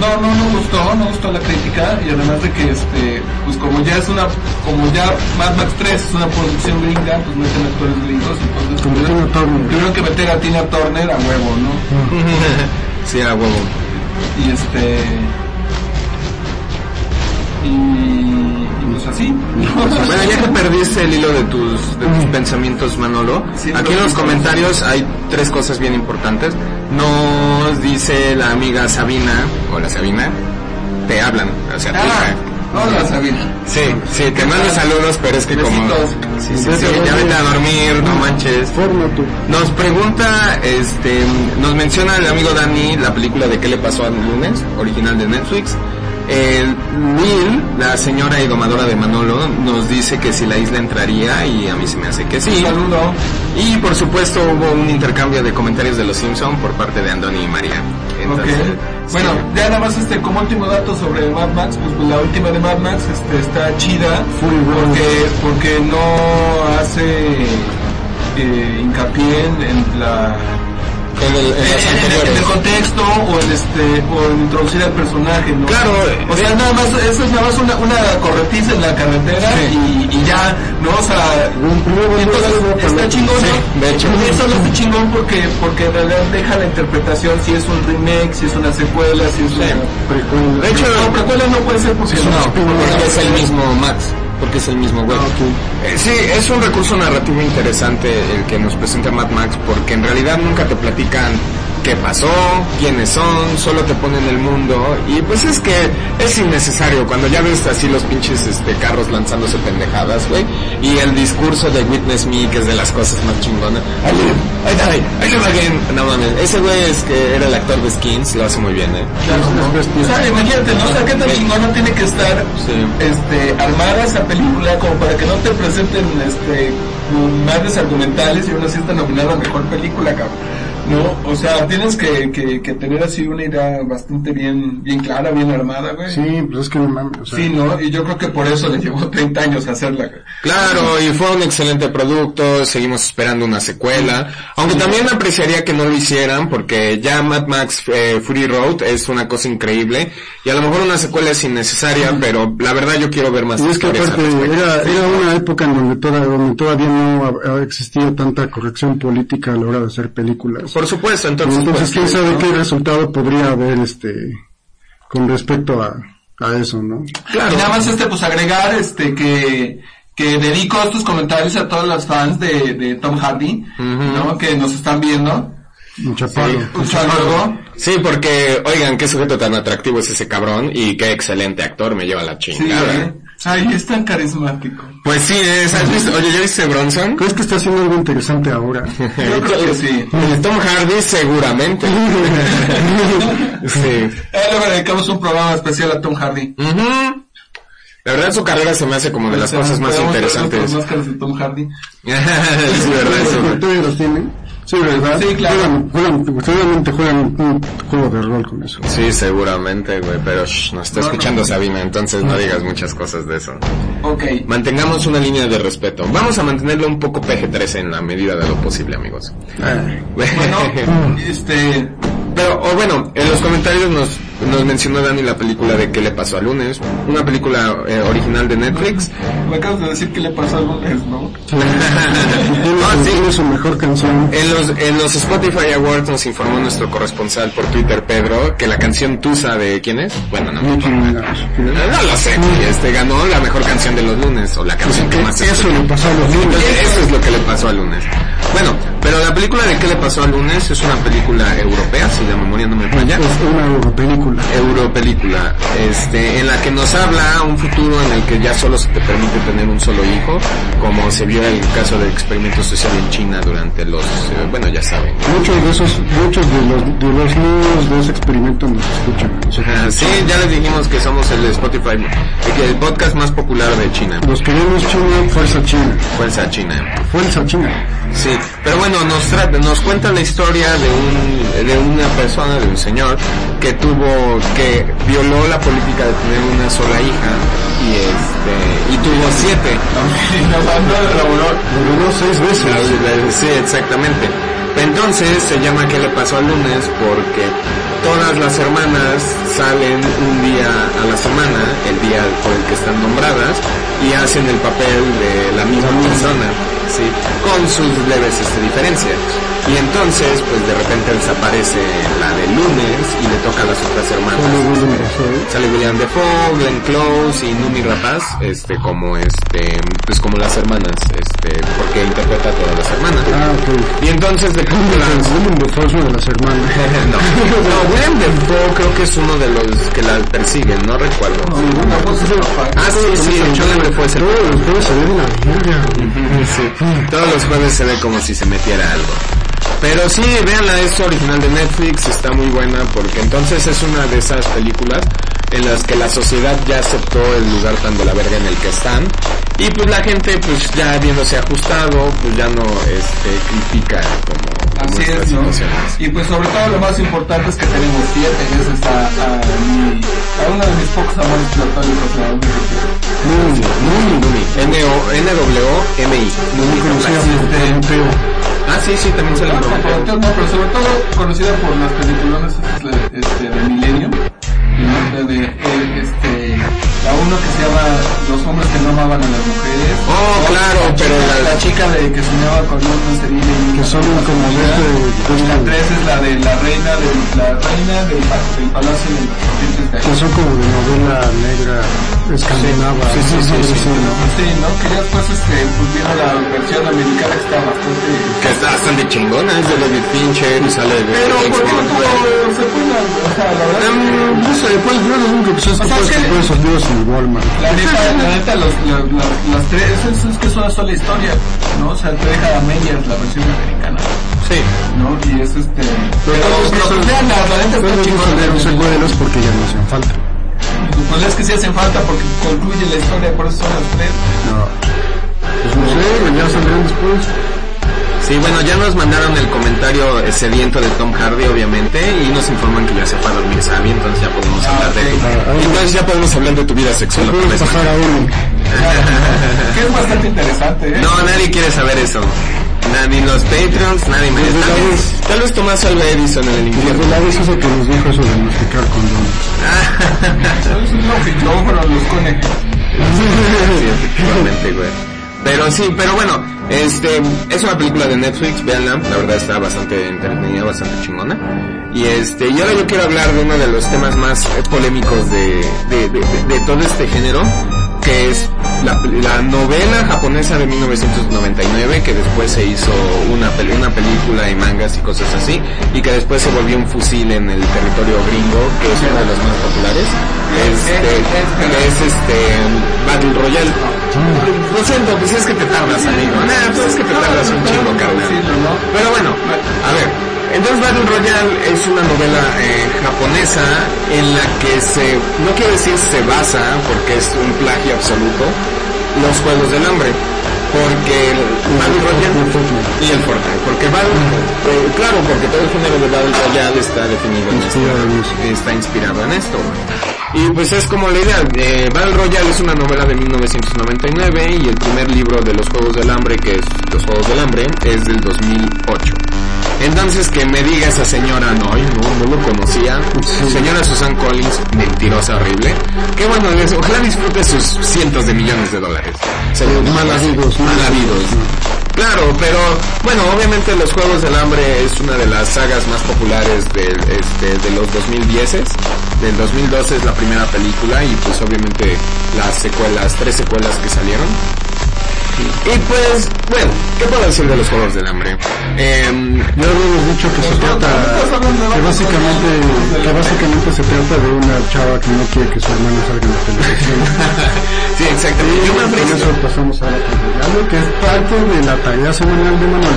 no, no, no gustó, no gustó la crítica y además de que este, pues como ya es una, como ya Mad Max 3 es una producción gringa, pues meten actores gringos, entonces Como tuvieron- Tina Turner. tuvieron que meter a Tina Turner a huevo, ¿no? sí, a huevo. Y este y, y pues así. Bueno, ya que perdiste el hilo de tus, de tus pensamientos, Manolo, Sí, aquí en lo los comentarios hay tres cosas bien importantes. Nos dice la amiga Sabina, hola Sabina, te hablan, o sea, Ah, hija. Hola Sabina. Sí, sí, te mando saludos, pero es que como... Sí, sí, sí, ya vete a dormir, no manches. Nos pregunta, este, nos menciona el amigo Dani la película de qué le pasó al lunes, original de Netflix. El Will, la señora y domadora de Manolo, nos dice que si la isla entraría y a mí se me hace que sí. Un saludo. Y por supuesto hubo un intercambio de comentarios de los Simpson por parte de Andoni y María. Entonces, Ok. sí. Bueno, ya nada más este, como último dato sobre Mad Max, pues, pues, la última de Mad Max este, está chida Road. porque, porque no hace eh, hincapié en, en la En el- en las anteriores. en el contexto o en este o en introducir al personaje, ¿no? Claro, o sea, nada más, eso es nada más una, una corretiza en la carretera y, y ya, ¿no? O sea, entonces está chingón, Sí, ¿no? de hecho. Eso lo hace chingón porque, porque en realidad deja la interpretación si es un remake, si es una secuela, si es una... precuela. De hecho, No, precuela no puede ser porque No, no. porque es el mismo Max, porque es el mismo güey. Ah, ok. Eh, sí, es un recurso narrativo interesante el que nos presenta Mad Max, porque en realidad nunca te platican qué pasó, quiénes son, solo te ponen el mundo y pues es que es innecesario cuando ya ves así los pinches este carros lanzándose pendejadas, güey, y el discurso de Witness Me que es de las cosas más chingonas. I live, I die, I live again. No mames, ese güey es que era el actor de Skins, lo hace muy bien, eh. Claro, ¿no? O sea, imagínate, ¿no? O sea, qué tan chingón no tiene que estar Sí. este, armada esa película como para que no te presenten este, madres argumentales y aún así está nominada a mejor película, cabrón. ¿No? O sea, tienes que, que, que tener así una idea bastante bien, bien clara, bien armada, güey. Sí, pues es que no mames. O sea, Sí, ¿no? Y yo creo que por eso le llevó 30 años hacerla. güey. Claro, y fue un excelente producto, seguimos esperando una secuela, aunque también apreciaría que no lo hicieran porque ya Mad Max eh, Fury Road es una cosa increíble y a lo mejor una secuela es innecesaria, pero la verdad yo quiero ver más Y es que aparte era, era una época en donde, toda, donde todavía no existido tanta corrección política a la hora de hacer películas. Por supuesto, entonces, Entonces, pues, quién sabe ¿no? qué resultado podría haber este con respecto a, a eso, ¿no? Claro. Y nada más este, pues agregar este que, que dedico estos comentarios a todos los fans de, de Tom Hardy, ¿no? Que nos están viendo. Un chapalo. Un saludo. Sí, porque, oigan, qué sujeto tan atractivo es ese cabrón y qué excelente actor, me lleva la Sí, chingada. ¿eh? Ay, es tan carismático. Pues sí, es, ¿has visto? Oye, ¿ya viste Bronson? ¿Crees que está haciendo algo interesante ahora? Yo creo que sí. Tom Hardy seguramente. sí. Eh, luego le dedicamos un programa especial a Tom Hardy. Ujú. La verdad su carrera se me hace como de las cosas más Podemos ver interesantes. Los Oscars de Tom Hardy. sí, verdad, eso. ¿Todavía los tienen? Sí, ¿verdad? Sí, claro. Juegan, juegan, seguramente juegan un juego de rol con eso. Sí, seguramente, güey, pero shh, nos está No, escuchando no. Sabina, entonces no digas muchas cosas de eso. Ok. Mantengamos una línea de respeto. Vamos a mantenerlo un poco PG-13 en la medida de lo posible, amigos. Bueno, este... Pero, o bueno, en los comentarios nos, nos mencionó Dani la película de ¿Qué le pasó al lunes? Una película eh, original de Netflix. Me acabas de decir que le pasó algo lunes, ¿no? Ah, su, sí. tiene su mejor canción. En los, en los Spotify Awards nos informó nuestro corresponsal por Twitter, Pedro, que la canción Tusa de ¿quién es? Bueno, no me. No lo sé, este ganó la mejor canción de los lunes, o la canción que más se Eso le pasó a los. Entonces, eso es lo que le pasó al lunes. Bueno, pero la película de qué le pasó al lunes es una película europea, si la memoria no me falla. Es una europelícula. Europelícula, este, en la que nos habla un futuro en el que ya solo se te permite tener un solo hijo, como se vio en el caso del experimento social en China durante los, eh, bueno, ya saben. Muchos de esos, muchos de los, de los niños de ese experimento nos escuchan. Ah, sí, ya les dijimos que somos el Spotify, el- el podcast más popular de China. Los queremos China, fuerza China. Fuerza China. Fuerza China. Sí, pero bueno, nos trata, nos cuenta la historia de un, de una persona, de un señor, que tuvo, que violó la política de tener una sola hija y este, y tuvo siete. Logró seis veces. Sí, exactamente. Entonces se llama ¿Qué le pasó al lunes? Porque todas las hermanas salen un día a la semana, el día por el que están nombradas, y hacen el papel de la misma persona, ¿sí? Con sus leves este, diferencias. Y entonces, pues de repente desaparece la del lunes y le toca a las otras hermanas. Sale William Defoe, Glenn Close y Numi Rapaz, este, como este, pues como las hermanas, este, porque interpreta a todas las hermanas. Ah, ok. Y entonces de. Willem Dafoe es una de las hermanas. no, no, William Defoe creo que es uno de los que la persiguen, no recuerdo. Ah, sí, sí, William Defoe es el Todos los juegos se ven en la verga. Sí, todos los jueves se ve como si se metiera algo. Pero sí, véanla, es original de Netflix, está muy buena porque entonces es una de esas películas en las que la sociedad ya aceptó el lugar tan de la verga en el que están y pues la gente pues ya habiéndose ajustado pues ya no este critica como, como Así es. Y pues sobre todo lo más importante es que tenemos siete veces a, a, mi, a uno de mis pocos amores platónicos. ¿no? Numi, Numi, N-O-N-W-M-I. Numi Conocida Rapaz. por Prometeo. Ah, sí, sí, también se lo No, pero, sobre todo conocida por las películas este, este, de Milenio. ¿No? De, este, la uno que se llama Los hombres que no amaban a las mujeres. Oh, claro, la pero chica, la- la chica de que soñaba con un sería Que son como de La tres es la de la reina del, la reina del, del palacio de los de Que son como de novela negra escandinava. Sí, sí, sí, sí, ¿no? Sí, ¿no? Que ya después este, pues la versión americana que está bastante... Que está bastante chingona, es de David Fincher y sale de Pero, ¿por qué no tuvo secuela? O sea, la verdad... Em, No sé, pues yo lo único que sé es que puedes esos en Walmart. La neta, la neta, los, la- la- las tres, es, es que es una sola historia, ¿no? O sea, te deja a medias la versión americana, Sí. ¿no? Y es este... Pero, pero, Todos está no chingona. salieron secuelas porque ya no hacían falta. Pues es que sí hacen falta porque concluye la historia, por eso son las tres. No. Pues no sé, ya saldrán después. Sí, bueno, ya nos mandaron el comentario sediento de Tom Hardy, obviamente, y nos informan que ya se fue a dormir Sabi, entonces ya podemos hablar de ok. tu... Entonces ya podemos hablar de tu vida sexual pasar a uno. Que es bastante interesante, ¿eh? No, nadie quiere saber eso. Nadie, los Patreons, nadie me... Desde Tal vez, vez- tal vez Tomás Alva Edison en el infierno. la vez eso que nos dijo eso de masticar condones. Es un fitófono, los cone. sí, efectivamente, güey. Pero sí, pero bueno, este, es una película de Netflix, véanla, la verdad está bastante entretenida, bastante chingona. Y este, y ahora yo quiero hablar de uno de los temas más eh, polémicos de, de, de, de- de todo este género, que es la, la novela japonesa de 1999 que después se hizo una, una película y mangas y cosas así y que después se volvió un fusil en el territorio gringo que es uno de los más populares este, es este Battle Royale. Lo siento pues es que te tardas amigo. Nah, pues es que te tardas un chingo carnal. pero bueno a ver entonces Battle Royale es una novela eh, japonesa en la que se, no quiero decir se basa, porque es un plagio absoluto, los Juegos del Hambre. Porque Battle Royale y el Fortnite. Porque Battle, eh, claro, porque todo el género de Battle Royale está definido en esto, está inspirado en esto. Y pues es como la idea, eh, Battle Royale es una novela de 1999 y el primer libro de los Juegos del Hambre, que es Los Juegos del Hambre, es del 2008. Entonces que me diga esa señora, no, no, no lo conocía. Señora Susan Collins, mentirosa horrible. Que bueno, ojalá disfrute sus cientos de millones de dólares. Mal habidos, mal habidos. Claro, pero bueno, obviamente los Juegos del Hambre es una de las sagas más populares del, este, de los 2010. Del 2012 es la primera película y pues obviamente las secuelas, tres secuelas que salieron. Y pues, bueno, ¿qué puedo decir de los Juegos del Hambre? Em, Ya habíamos dicho que se trata, que básicamente, que básicamente se trata de una chava que no quiere que su hermano salga en la televisión. sí, exactamente. Yo me Con eso pasamos a la que es parte de la tarea semanal de todo,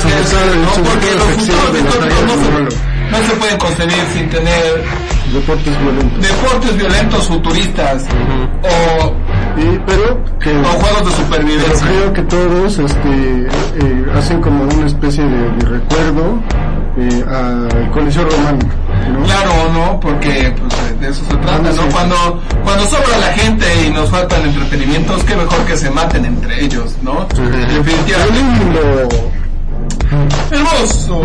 No, porque los de la tarea de se, no se pueden concebir sin tener Deportes violentos. deportes violentos futuristas o, Y, pero que, o juegos de supervivencia. creo que todos este, eh, hacen como una especie de, de recuerdo eh, al Coliseo Romano. ¿no? Claro o no, porque pues, de eso se trata, Ah, ¿no? sí. Cuando, cuando sobra la gente y nos faltan entretenimientos, qué mejor que se maten entre ellos, ¿no? Definitivamente. lindo! Hermoso.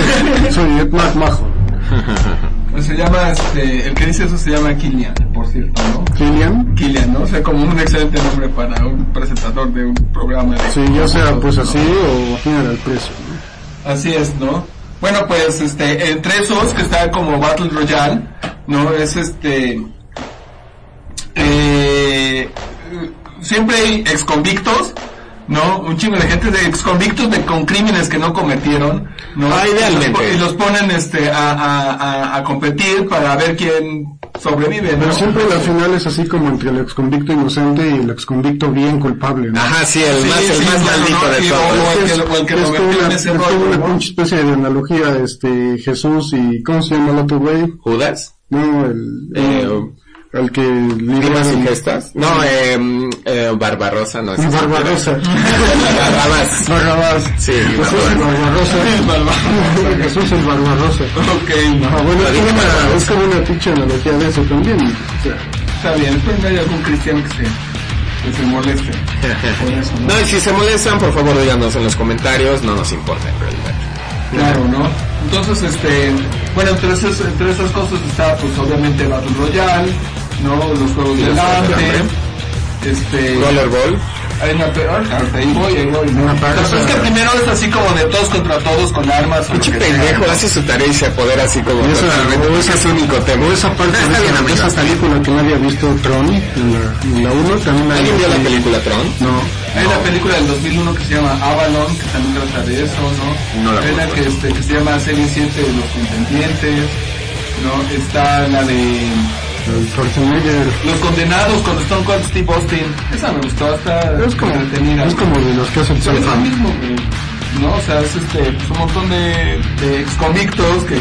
Soy Ed McMahon. Pues se llama, este, el que dice eso se llama Killian, por cierto, ¿no? Killian. Killian, ¿no? O sea, como un excelente nombre para un presentador de un programa de... Sí, ya sea pues ¿no? así o quién el precio. ¿no? Así es, ¿no? Bueno, pues, este, entre esos que está como Battle Royale, ¿no? Es este, eh, siempre hay exconvictos, ¿no? Un chingo de gente de exconvictos de, con crímenes que no cometieron, ¿no? Ah, idealmente. Y los, ponen, este, a, a, a, a competir para ver quién sobrevive, ¿no? Pero siempre la final es así como entre el exconvicto inocente y el exconvicto bien culpable. ¿no? Ajá, sí, el Sí, más, el sí, más maldito ¿no? de Y todos. luego- o el que- Es, o el que es lo como una, es una especie de analogía, este, Jesús y, ¿cómo se llama el otro güey? ¿Judas? No, el, Eh, el que libera ¿Rimas y el- gestas? No, eh, eh, Barbarosa, no. es- Barbarosa. Barrabás. Barrabás. Sí, Jesús el. Barbarosa. Jesús el Barbarosa. Ok, Ah, bueno, es como, una, es como una pinche analogía de eso también. O sea, está bien, espero que haya algún cristiano que se, que se moleste eso, ¿no? No, y si se molestan, por favor díganos en los comentarios, no nos importa en realidad. Claro, ¿no? Entonces, este, bueno, entre esas, entre esas cosas está, pues, obviamente Battle Royale, ¿no? Los Juegos del Hambre, este... Rollerball. Hay una pe- ah, ahí voy, ahí voy, ¿no? Pero es que primero es así como de todos contra todos con armas Pinche pendejo hace su tarea y se apodera así como Y esa- totalmente. o Ese es único tema. esa parte de, esa, de película que nadie ha visto, Tron, la, en la 1 también hay... ¿Alguien vio la película Tron? No. Hay una película del 2001 que se llama Avalon, que también trata de eso, ¿no? No la Hay una que, este, que se llama Serie 7 de los Contendientes, ¿no? Está la de. Los Condenados con Stone Cold Steve Austin. Esa me gustó, está Es como, entretenida. es como de los que hacen Es lo mismo, güey, ¿no? O sea, es este, pues, un montón de, de ex convictos que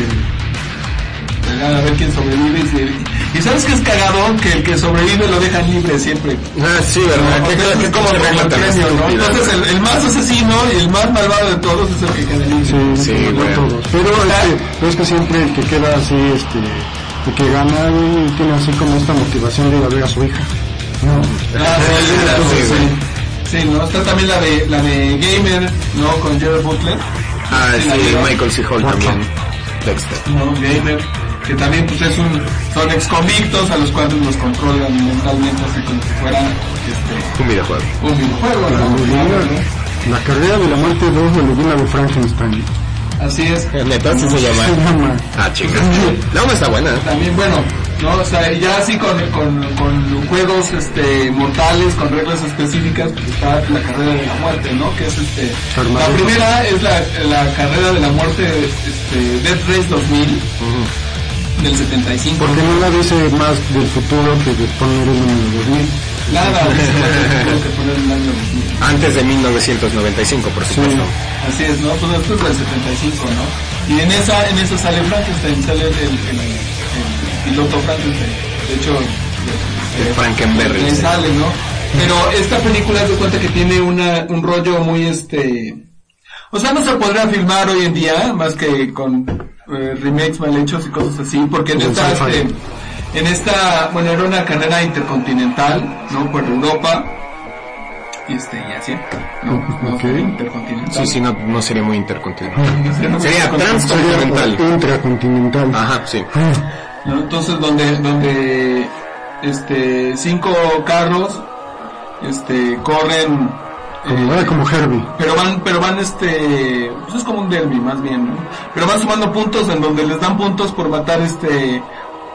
llegan a ver quién sobrevive y, sabes que es cagado que el que sobrevive lo dejan libre siempre. Ah, sí, ¿verdad? ¿Qué, qué, es como el premio, ¿no? Entonces el, el más asesino y el más malvado de todos es el que queda libre. Sí, Sí, no güey. todos. Pero es que, pero es que siempre el que queda así, este, el que gana, güey, tiene así como esta motivación de ir a ver a su hija. No. Ah, sí, sí, ¿no? Está también la de, la de Gamer, ¿no? Con Jared Butler. Ah, Sí, sí. Michael C. Hall también. Dexter. ¿no? Gamer, que también pues es un, son ex convictos a los cuales los controlan mentalmente así como si fuera este, Un videojuego. un videojuego, La, la carrera de la muerte 2 de Leyenda de Frankenstein. Así es. Neta, así se Se llama. llama. Ah, chicas. La una está buena. También, bueno, ¿no? O sea, ya así con, con, con juegos este, mortales, con reglas específicas, pues está la carrera de la muerte, ¿no? Que es este. La primera es la, la carrera de la muerte, este, Death Race 2000, del 75. Porque no la dice más del futuro que de poner el número 2000. Nada, tengo que poner el año 2000. Antes de 1995, por supuesto. Así es, ¿no? Pues esto es del 75, ¿no? Y en esa, en esa sale Frankenstein, sale el, el, el- el piloto Frankenstein. De hecho, El Frankenberry. le sale, ¿no? Pero esta película se cuenta que tiene una, un rollo muy este... O sea, no se podrá filmar hoy en día, más que con eh, remakes mal hechos y cosas así, porque en Con esta, este, en esta, bueno, era una carrera intercontinental, ¿no? Por Europa, y este, y así, ¿no? No, intercontinental. Sí, sí, no, no sería muy intercontinental. Sería Sería transcontinental. Intracontinental. Ajá, sí. ¿no? Entonces donde donde este cinco carros este corren Como, eh, ah, como Herbie. pero van pero van este pues es como un derby más bien ¿no? pero van sumando puntos en donde les dan puntos por matar este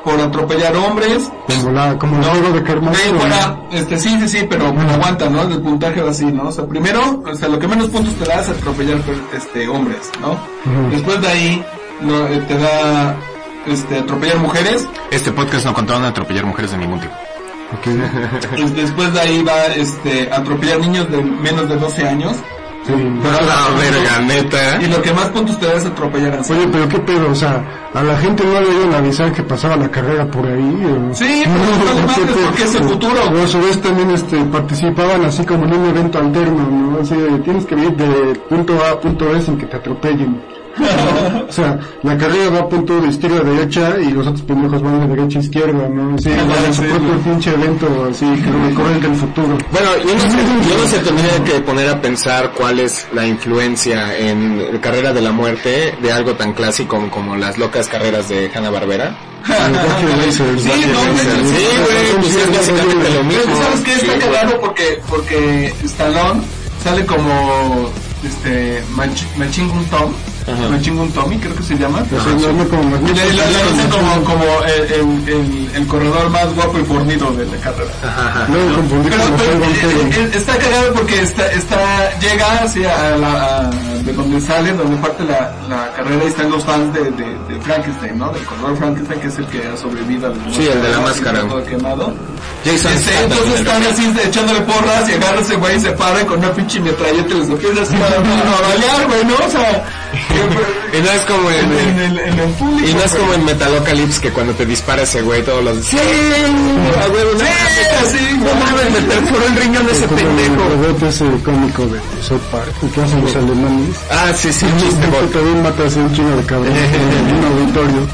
por atropellar hombres Como, la, como el juego de ahí fuera, este, sí, sí, sí, pero pero aguanta, ¿no? El puntaje va así, ¿no? O sea, primero, o sea, lo que menos puntos te da es atropellar, este, hombres, ¿no? Después de ahí, no, eh, te da, este, atropellar mujeres. Este podcast no contaban atropellar mujeres de ningún tipo. Pues Después de ahí va, este, atropellar niños de menos de 12 años. Sí. La verga, neta. Y lo que más puntos te da es atropellar a Oye, pero qué pedo, o sea, a la gente no le iban a avisar que pasaba la carrera por ahí. o- Sí, pero no madres porque es el futuro. O a su vez también este, participaban así como en un evento alterno, ¿no? Así de, tienes que ir de punto A a punto B sin que te atropellen. o sea, la carrera va a punto de izquierda a derecha y los otros pendejos van de derecha a izquierda, ¿no? Así, van en su sí, propio pinche evento, así, que recorren el futuro. Bueno, yo no, sé, yo no sé, tendría que poner a pensar cuál es la influencia en Carrera de la Muerte de algo tan clásico como las locas carreras de Hanna-Barbera. Sí, no, sí, güey, pues es básicamente lo mismo. ¿Sabes qué? Está Sí, cagado porque, porque Stallone sale como, este, Mach- Machine Tom. Ajá. Machine Gun Tommy, creo que se llama. No como Y como el, corredor más guapo y fornido de la carrera. Luego eh, eh, está cagado porque está, está, llega hacia a la, a- de donde sale, donde parte la, la carrera y están los fans de, de, de Frankenstein, ¿no? Del corredor Frankenstein, que es el que ha sobrevivido al Sí, el de la máscara. Todo quemado. Jason Este, entonces están así de- echándole porras y agarra ese güey y se para y con una pinche metralleta les empieza así a, a balear, güey, ¿no? O sea, Y no es como en, en, el, en el público. y no es como en Metalocalypse que cuando te dispara ese güey todos los sí, a huevo, no Sí, sí, no mames, me perforó el riñón ese Como el pendejo. robot ese cómico de South Park, que hacen los alemanes. Ah, sí, sí, chiste, también mata a un chino de cabrón en un auditorio.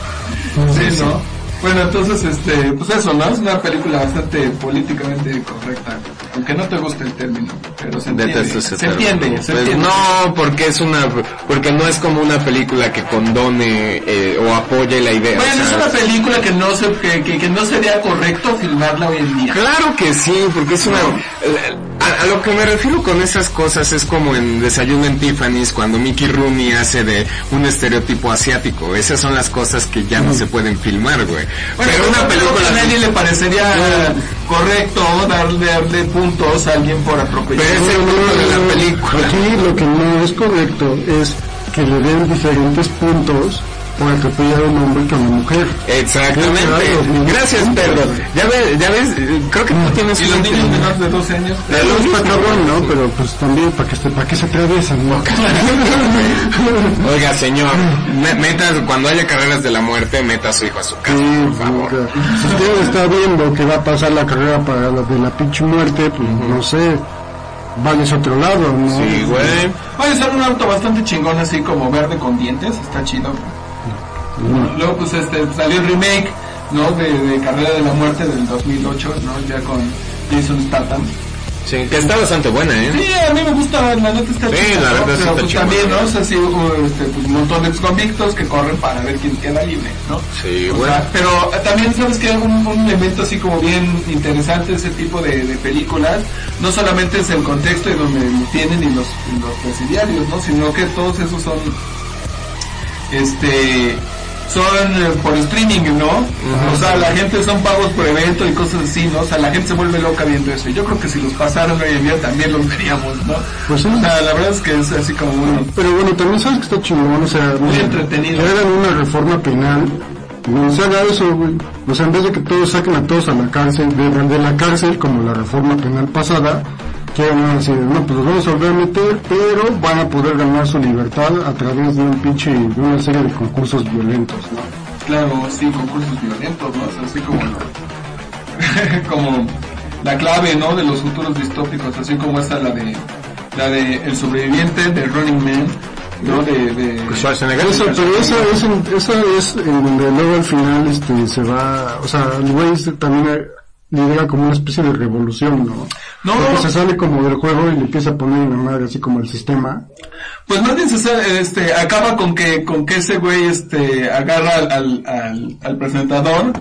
Sí, ¿no? Bueno, entonces, este, pues eso, ¿no? Es una película bastante políticamente correcta. Aunque no te guste el término, pero se entiende. Detesto ese Se entiende, se Pues entiende. no, porque es una, porque no es como una película que condone eh, o apoye la idea. Bueno, o es una película que no se, que, que, que no sería correcto filmarla hoy en día. Claro que sí, porque es una... A, a lo que me refiero con esas cosas es como en Desayuno en Tiffany's cuando Mickey Rooney hace de un estereotipo asiático. Esas son las cosas que ya no se pueden filmar, güey. Bueno, Pero una película... a nadie le parecería correcto darle, darle puntos a alguien por atropellar. Pero es el de la película. Aquí lo que no es correcto es que le den diferentes puntos por atropellar a un hombre que a una mujer. Exactamente. Gracias, Pedro. Ya ves, ya ves, creo que tú tienes Y los niños menores de 12 años. No está cabrón, ¿no? Pero pues también para que, se- para que se atraviesan, ¿no? Oiga, señor, cuando haya carreras de la muerte, meta a su hijo a su casa, Sí, por favor. si usted está viendo que va a pasar la carrera para la de la pinche muerte, pues no sé, vayas a otro lado, ¿no? Sí, güey. Oye, sale un auto bastante chingón así como verde con dientes, está chido. Luego pues este salió el remake, ¿no? De, de Carrera de la Muerte del 2008, ¿no? Ya con Jason Statham. Sí, que está bastante buena, ¿eh? Sí, a mí me gusta, la neta está Sí, la ¿no? verdad sí Pero está pues chida. también, ¿no? O sea, sí este, pues, un montón de convictos que corren para ver quién queda libre, ¿no? Sí, O güey. sea, pero eh, también sabes que un, un elemento así como bien interesante ese tipo de, de películas, no solamente es el contexto y donde lo tienen y los, y los presidiarios, ¿no? Sino que todos esos son, este, son eh, por streaming, ¿no? O sea, la gente son pagos por evento y cosas así, ¿no? O sea, la gente se vuelve loca viendo eso. Y Yo creo que si los pasaron hoy en día también los veríamos, ¿no? Pues sí. O sea, la verdad es que es así como muy... Pero bueno, también sabes que está chingón, o sea, Muy entretenido. hagan una reforma penal, no se haga eso, güey. O sea, en vez de que todos saquen a todos a la cárcel, de, de la cárcel, como la reforma penal pasada, que hagan así, de, no, pues los vamos a volver a meter, pero van a poder ganar su libertad a través de un pinche, de una serie de concursos violentos, ¿no? Claro, sí, concursos violentos, ¿no? O sea, así como... como la clave, ¿no? De los futuros distópicos, así como esta la de... La de El sobreviviente de Running Man, ¿no? De... de Schwarzenegger. Esa, pero esa es, esa es en donde luego al final este se va, o sea, el güey también lidera como una especie de revolución, ¿no? No, Porque no. se sale como del juego y le empieza a poner en la madre así como el sistema. Pues más bien se sa- este, acaba con que, con que ese güey, este, agarra al, al, al, al presentador,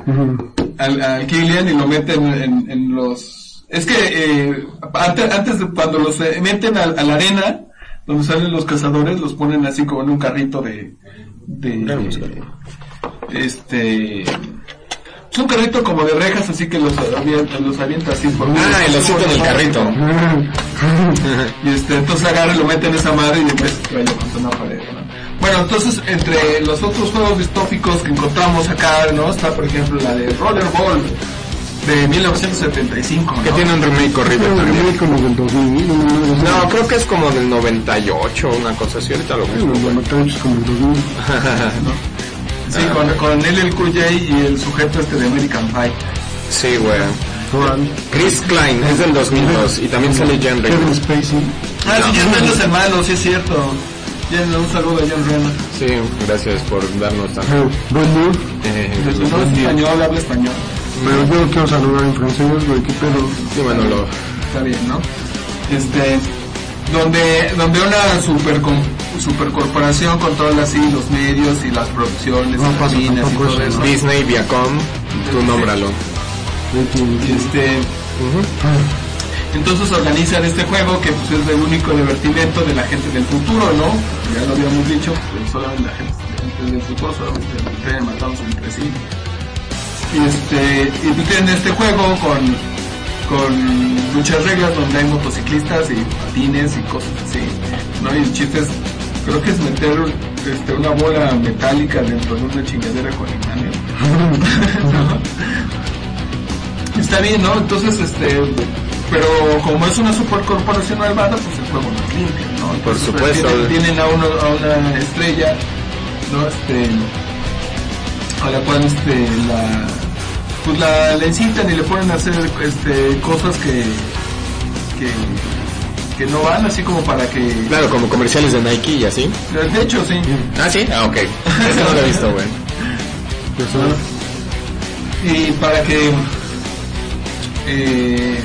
al, al Killian y lo mete en, en, en los, es que, eh, antes, antes de cuando los eh, meten a, a la arena, donde salen los cazadores, los ponen así como en un carrito de, de, este, es un carrito como de rejas, así que los avienta, los avienta así por Ah, el osito en el carrito. y este, entonces agarra y lo mete en esa madre y después vaya contra una pared, ¿no? Bueno, entonces, entre los otros juegos distópicos que encontramos acá, ¿no? Está, por ejemplo, la de Rollerball, de 1975, Que ¿no? tiene un remake horrible también. remake como del 2000, una madre así. No, creo que es como del 98, una cosa así, ahorita lo busco. el 98 es como el 2000. Sí, con, con él, el QJ y el sujeto este de American Pie. Sí, güey. Chris Klein, es del 2002, y también sale Jen Kevin Reynolds. Spacey. Ah, sí, John Reno es el malo, sí es cierto. Un saludo a John Reno. Sí, gracias por darnos tan... Eh, Buen mood. Eh, No es español, habla español. Pero yo quiero saludar en francés, güey, qué pedo. sí, Manolo. está bien, ¿no? Este, donde, donde una super supercorporación controla así los medios y las producciones, No cabinas y todo eso. Disney, Viacom, tú nómbralo. Este, entonces organizan este juego que pues es el único divertimento de la gente del futuro, ¿no? Ya lo habíamos dicho, pues, solamente la gente, del futuro solamente entrenan matándose entre sí. Y este, y pues tienen este juego con, con muchas reglas donde hay motociclistas y patines y cosas así, ¿no? Y el chiste es, creo que es meter este, una bola metálica dentro de una chingadera con imanes. Está bien, ¿no? Entonces, este, pero como es una supercorporación malvada, pues el juego no es limpio, ¿no? Entonces, Por pues, supuesto. Tienen, tienen a, uno, a una estrella, ¿no? Este, a la cual, este, la, pues la, la incitan y le ponen a hacer, este, cosas que, que, que no van, así como para que, Claro, como comerciales de Nike y así. de hecho, sí. Ah, sí. Ah, ok. Ese no lo he visto, güey. Pues, ah, y para que eh,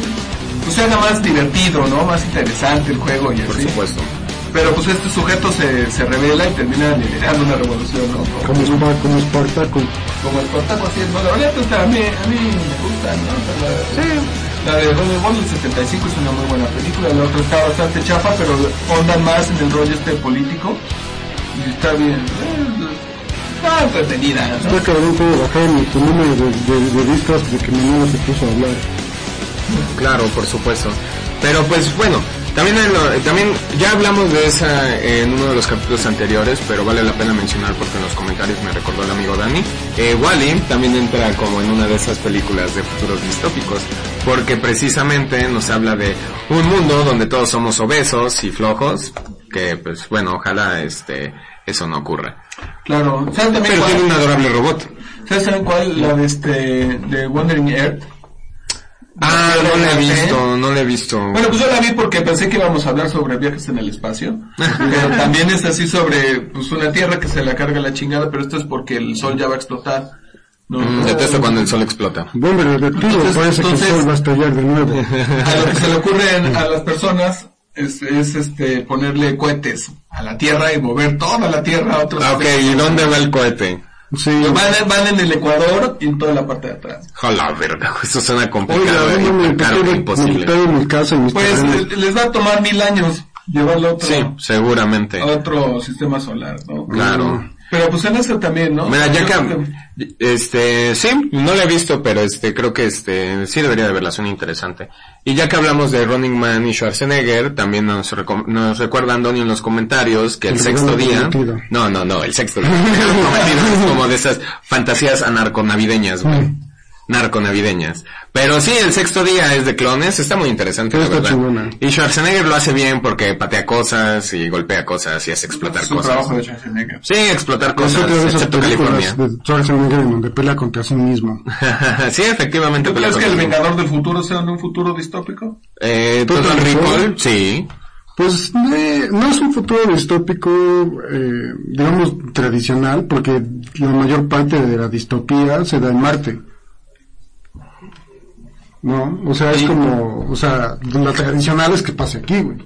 pues se haga más divertido, ¿no? Más interesante el juego y Por así. supuesto. Pero pues este sujeto se, se revela y termina liderando una revolución, ¿no? Como, como, Spa- como Spartaco. como el Espartaco así es. No, la verdad, pues, a mí, a mí me gusta, ¿no? Sea, la, de Rollerball del 75 es una muy buena película, la otra está bastante chafa, pero ondan más en el rollo este político. Y está bien. eh, Está entretenida, ¿no? Está cabrón bajar mi tu número de, de, de vistas de que mi mamá se puso a hablar. Claro, por supuesto. Pero pues bueno, también, en lo- también ya hablamos de esa en uno de los capítulos anteriores, pero vale la pena mencionar porque en los comentarios me recordó el amigo Dani. Eh, Wally también entra como en una de esas películas de futuros distópicos, porque precisamente nos habla de un mundo donde todos somos obesos y flojos, que pues bueno, ojalá este eso no ocurra. Claro. ¿Saben también Pero cuál? tiene un adorable robot. ¿Ustedes saben cuál? La de este, de Wandering Earth. Ah, ¿La no la he visto, no la he visto. Bueno, pues yo la vi porque pensé que íbamos a hablar sobre viajes en el espacio. Pero también es así sobre pues una tierra que se la carga la chingada, pero esto es porque el sol ya va a explotar. ¿No? Mm, Detesto cuando el sol explota. Bueno, radioactivo, Entonces- parece que entonces- el sol va a estallar de nuevo. A lo que se le ocurre a las personas es, es este ponerle cohetes a la tierra y mover toda la tierra a otros Ah, ok, ¿y dónde va el cohete? Sí. Van, van en el Ecuador y en toda la parte de atrás. Jola, verga, eso suena Oiga, complicado, no eh, me caro, me imposible. mi casa y Pues terrenos. les, les va a tomar mil años llevarlo a otro, Sí, seguramente. a otro sistema solar, ¿no? Claro. Pero pues en eso también, ¿no? Mira, ya que, este, sí, no la he visto, pero este, creo que este, sí debería de verla, suena interesante. Y ya que hablamos de Running Man y Schwarzenegger, también nos, recom- nos recuerda Antonio en los comentarios que el, El sexto día, prometido. no, no, no, el sexto día, como de esas fantasías anarconavideñas, güey. Mm. Narconavideñas. Pero sí, el sexto día es de clones, está muy interesante, la verdad. Y Schwarzenegger lo hace bien porque patea cosas y golpea cosas y hace explotar Es un cosas. trabajo de Schwarzenegger. Sí, explotar cosas, excepto California. de Schwarzenegger en donde pelea contra sí mismo. sí, efectivamente. ¿Tú crees que el Vengador del Futuro sea un futuro distópico? Eh, Total. Recall, sí. Pues eh, no es un futuro distópico, eh, digamos, tradicional, porque la mayor parte de la distopía se da en Marte. ¿No? O sea, es Sí. como, o sea, la tradicional es que pase aquí, güey.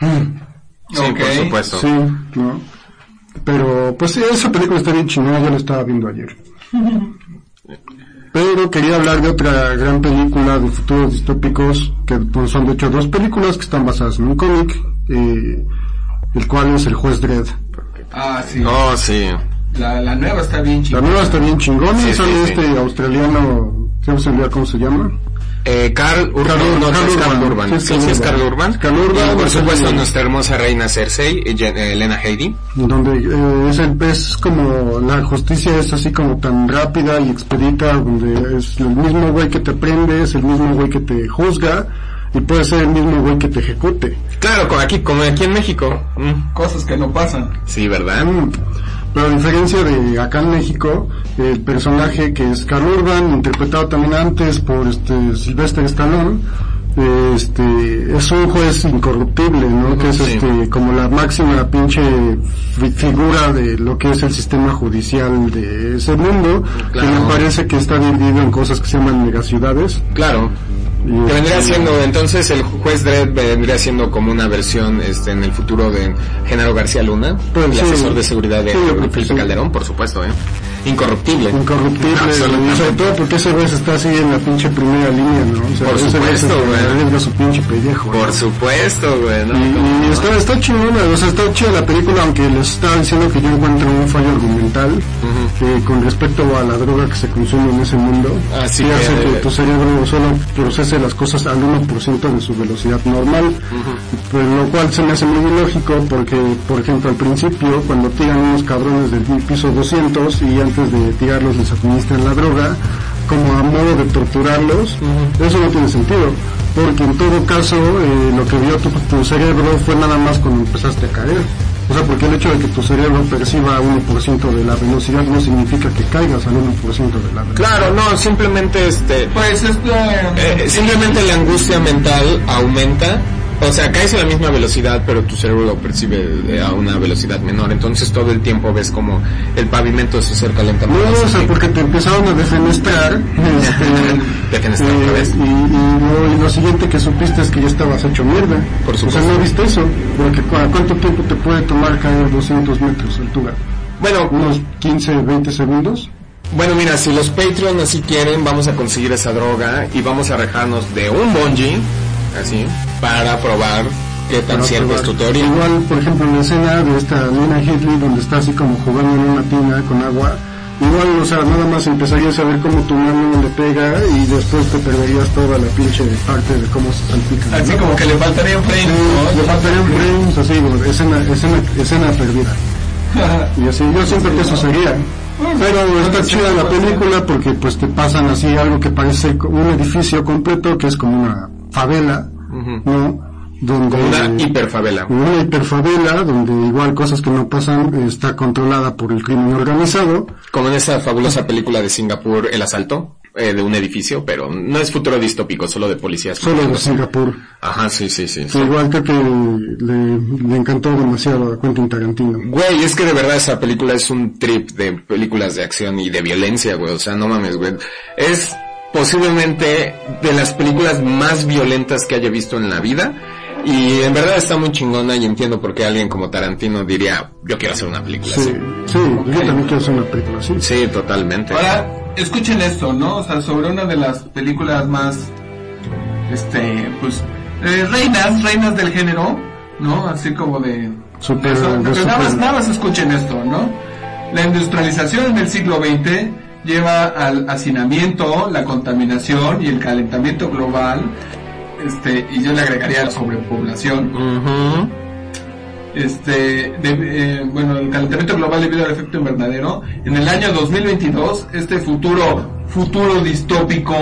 Sí, Ok. por supuesto. Sí, ¿no? Pero, pues sí, esa película está bien chingona, yo la estaba viendo ayer. Pero quería hablar de otra gran película de futuros distópicos, que pues, son de hecho dos películas que están basadas en un cómic, eh, el cual es El Juez Dredd. Ah, sí. Oh, sí. La, la nueva está bien La chingona. nueva está bien chingona, Sí, sale sí, sí. este australiano. ¿Cómo se llama? Eh, Carl Urban, Carl- no, Carl es Carl Urban. Urban. Sí, es Sí, Carl sí, es Urban. Carl Urban. Carl Urban, Y por es supuesto nuestra hermosa reina Cersei, y Jen- eh, Elena Heidi. donde eh, es, el- es como la justicia es así como tan rápida y expedita, donde es el mismo güey que te prende, es el mismo güey que te juzga y puede ser el mismo güey que te ejecute. Claro, como aquí, como aquí en México. Mm, Cosas que no pasan. Sí, ¿verdad? Mm. Pero a diferencia de acá en México, el personaje que es Carl Urban, interpretado también antes por este Sylvester Stallone, este es un juez incorruptible, ¿no? que es sí. este como la máxima pinche fi- figura de lo que es el sistema judicial de ese mundo, Claro. que me parece que está dividido en cosas que se llaman megaciudades. Claro. Que vendría este, siendo, entonces el juez Dredd vendría siendo como una versión este en el futuro de Genaro García Luna, el asesor de seguridad de Felipe. Calderón, por supuesto, ¿eh? Incorruptible. incorruptible, sobre todo porque ese güey está así en la pinche primera línea, ¿no? O sea, Por supuesto, güey. su pinche pellejo. ¿no? Por supuesto, güey, ¿no? Y, y está, está chingona, o sea, está chida la película, aunque les estaba diciendo que yo encuentro un fallo argumental eh, con respecto a la droga que se consume en ese mundo. Así que que, hace que tu cerebro solo procese las cosas al 1% de su velocidad normal, pues, lo cual se me hace muy ilógico porque, por ejemplo, al principio, cuando tiran unos cabrones del piso 200 y antes de tirarlos les administran la droga, como a modo de torturarlos, eso no tiene sentido, porque en todo caso eh, lo que vio tu, tu cerebro fue nada más cuando empezaste a caer. O sea, porque el hecho de que tu cerebro perciba 1% de la velocidad no significa que caigas al 1% de la velocidad. Claro, no, simplemente este Pues es eh, simplemente la angustia mental aumenta. O sea, caes a la misma velocidad, pero tu cerebro lo percibe eh, a una velocidad menor. Entonces todo el tiempo ves como el pavimento se acerca lentamente. No, o sea, porque te empezaron a defenestrar. Este, Defenestrar eh, otra vez. Y, y lo, y lo siguiente que supiste es que ya estabas hecho mierda. Por O sea, supuesto. no viste eso. Porque ¿cu- ¿cuánto tiempo te puede tomar caer 200 metros de altura? Bueno, ¿Unos 15, 20 segundos? Bueno, mira, si los Patreon así quieren, vamos a conseguir esa droga y vamos a rejarnos de un bungee, así, para probar qué tan cierta es tu teoría. Igual, por ejemplo, en la escena de esta Nina Hitley, donde está así como jugando en una tina con agua, igual, o sea, nada más empezarías a ver cómo tu mano le pega y después te perderías toda la pinche parte de cómo se salpican. así ¿no? como que le faltaría un frame, Sí, ¿no? le faltarían frames así, como escena, escena, escena perdida. Y así, yo siento que eso sería. Pero está chida la película porque pues te pasan así algo que parece un edificio completo que es como una favela, ¿no? Donde una hiperfavela. una hiperfavela donde igual cosas que no pasan está controlada por el crimen organizado. Como en esa fabulosa película de Singapur, El Asalto, eh, de un edificio, pero no es futuro distópico, solo de policías. Solo de Singapur. Ajá, sí, sí, sí. Que igual creo que le, le encantó demasiado a Quentin Tarantino. Güey, es que de verdad esa película es un trip de películas de acción y de violencia, güey. O sea, no mames, güey. Es posiblemente de las películas más violentas que haya visto en la vida. Y en verdad está muy chingona y entiendo por qué alguien como Tarantino diría, yo quiero hacer una película Sí, así. sí, yo también quiero hacer una película así. Sí, totalmente. Ahora, escuchen esto, ¿no? O sea, sobre una de las películas más, este, pues, eh, reinas, reinas del género, ¿no? Así como de... Super- eso, de pero nada, más, nada más escuchen esto, ¿no? La industrialización en el siglo XX lleva al hacinamiento, la contaminación y el calentamiento global, este, y yo le agregaría la sobrepoblación. Este, de- eh, bueno, el calentamiento global debido al efecto invernadero. En el año 2022, este futuro, futuro distópico,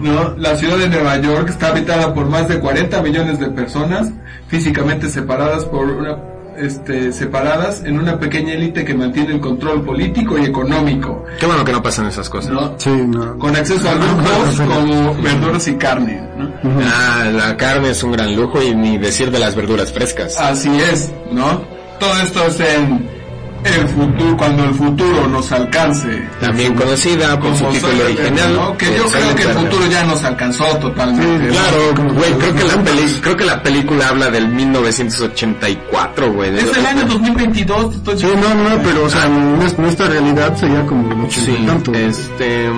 ¿no? La ciudad de Nueva York está habitada por más de 40 millones de personas, físicamente separadas por una, este, separadas en una pequeña élite que mantiene el control político y económico, Qué bueno que no pasan esas cosas. ¿no? Sí, no. Con acceso a lujos como verduras y carne, ¿no? Ah, la carne es un gran lujo y ni decir de las verduras frescas. Así es, ¿no? Todo esto es en el futuro, cuando el futuro nos alcance. También conocida por su Como título original. ¿no? Que yo creo que el futuro ya nos alcanzó totalmente. ¿no? Claro, güey, creo que la peli, creo que la película habla del 1984, güey. Es el año 2022, estoy Sí, no, no, pero, o sea, nues- nuestra realidad sería como y Sí, tanto. este,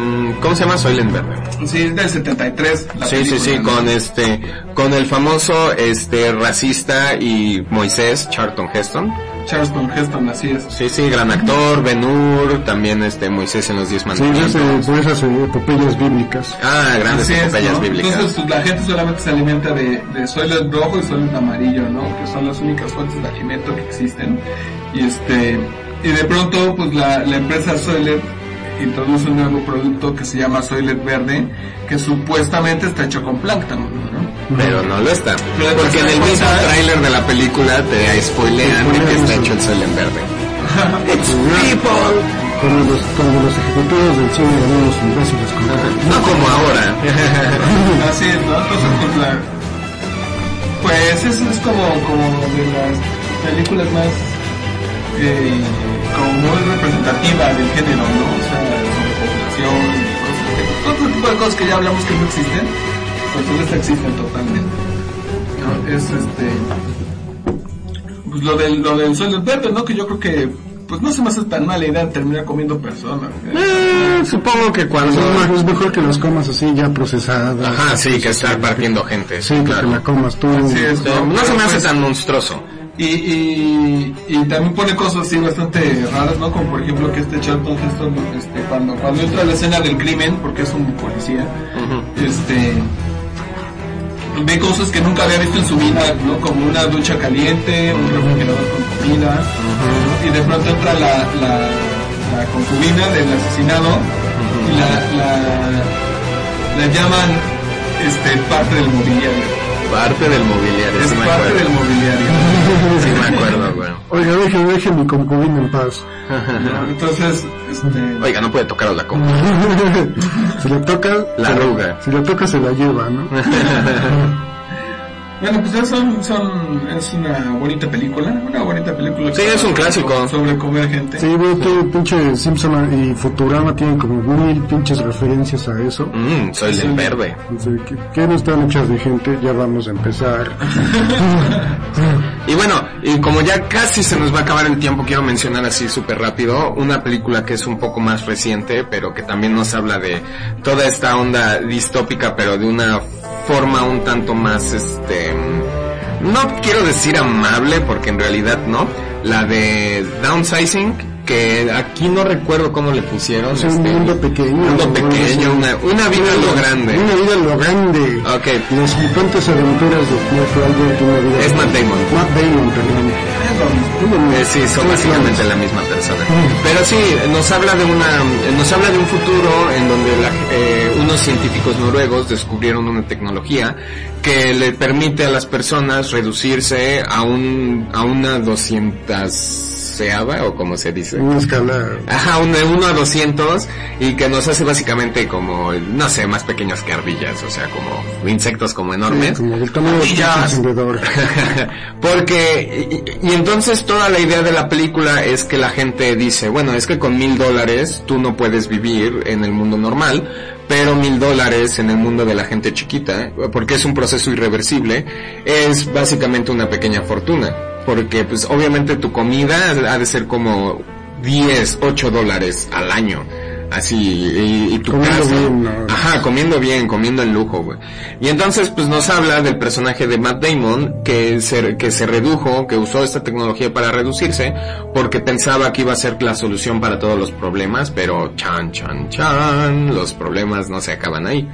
¿cómo se llama? Soylent Verde. Sí, es del 73. la Sí, sí, película, sí, ¿no? con este, con el famoso, este, racista y Moisés Charlton Heston. Charleston Heston, así es. Sí, sí, gran actor, Ben Hur, también este, Moisés en los Diez Sí, Mandamientos. esas, por esas eh, epopeyas bíblicas. Ah, grandes Así es, bíblicas. Entonces la gente solamente se alimenta de, de Soylent rojo y Soylent amarillo, ¿no? Que son las únicas fuentes de alimento que existen. Y este, y de pronto, pues la, la empresa Soylent introduce un nuevo producto que se llama Soylent verde, que supuestamente está hecho con plancton, ¿no? Pero no lo está. Porque en el mismo tráiler de la película te spoilean de que está hecho el sol en verde. It's people. Cuando los, cuando los ejecutivos del cine eran unos imbéciles con No como ahora. Así es, ¿no? Entonces, pues la... Pues eso es como, como de las películas más... Eh, como muy representativa del género, ¿no? O sea, sobre población, cosas todo tipo de cosas que ya hablamos que no existen, pues en esta existen totalmente. ¿no? Es este... Pues lo del, lo del sueldo verde, ¿no? Que yo creo que... Pues no se me hace tan mala idea terminar comiendo personas. ¿eh? Eh, supongo que cuando... Es mejor- es mejor que las comas así ya procesadas. Ajá, sí, que estar partiendo gente. Sí, Sí, que claro. la comas tú. Así es, No se me hace Pues, tan monstruoso. Y, y, y también pone cosas así bastante raras, ¿no? Como por ejemplo que este Charlton Heston, este, cuando, cuando entra a la escena del crimen, porque es un policía, este, ve cosas que nunca había visto en su vida, ¿no? Como una ducha caliente, un refrigerador con comida, y de pronto entra la, la, la concubina del asesinado y la, la, la llaman, este, parte del mobiliario. Parte del mobiliario, Es sí parte del mobiliario. Sí me acuerdo, güey. Oiga, deje, deje mi concubina en paz. Entonces, este, Oiga, no puede tocaros la copa. si le toca... La arruga. Si le toca, se la lleva, ¿no? bueno, pues ya son, son, es una bonita película, una bonita película. Sí, es un clásico. Sobre comer gente. Sí, güey, todo pinche Simpson y Futurama tienen como mil pinches referencias a eso. Mmm, soy el verde. ¿qué, qué no están hechas de gente? Ya vamos a empezar. Y bueno, y como ya casi se nos va a acabar el tiempo, quiero mencionar así súper rápido una película que es un poco más reciente, pero que también nos habla de toda esta onda distópica, pero de una forma un tanto más, este, no quiero decir amable, porque en realidad no, la de Downsizing, que aquí no recuerdo cómo le pusieron. Es un este, mundo pequeño. Mundo pequeño, una, una vida a lo grande. Una vida lo grande. Ok, Las flipantes aventuras de Cliff Albert, una vida. Es Matt Damon. Matt Damon, perdón. Eh, sí, son básicamente la misma persona. Pero sí, nos habla de una, nos habla de un futuro en donde la- eh, unos científicos noruegos descubrieron una tecnología que le permite a las personas reducirse a un, a una o como se dice. Una escala. Ajá, un de 1 a 200 y que nos hace básicamente como, no sé, más pequeños que ardillas, o sea, como insectos como enormes. Como tamaño de. Porque, y, y entonces toda la idea de la película es que la gente dice, bueno, es que con mil dólares tú no puedes vivir en el mundo normal, pero mil dólares en el mundo de la gente chiquita, porque es un proceso irreversible, es básicamente una pequeña fortuna. Porque pues obviamente tu comida ha de ser como 10, 8 dólares al año. Así, y, y tu Comiendo casa. bien, ¿no? Ajá, Ajá, comiendo bien, comiendo en lujo, güey. Y entonces, pues nos habla del personaje de Matt Damon que se, que se redujo, que usó esta tecnología para reducirse, porque pensaba que iba a ser la solución para todos los problemas, pero chan, chan, chan, los problemas no se acaban ahí.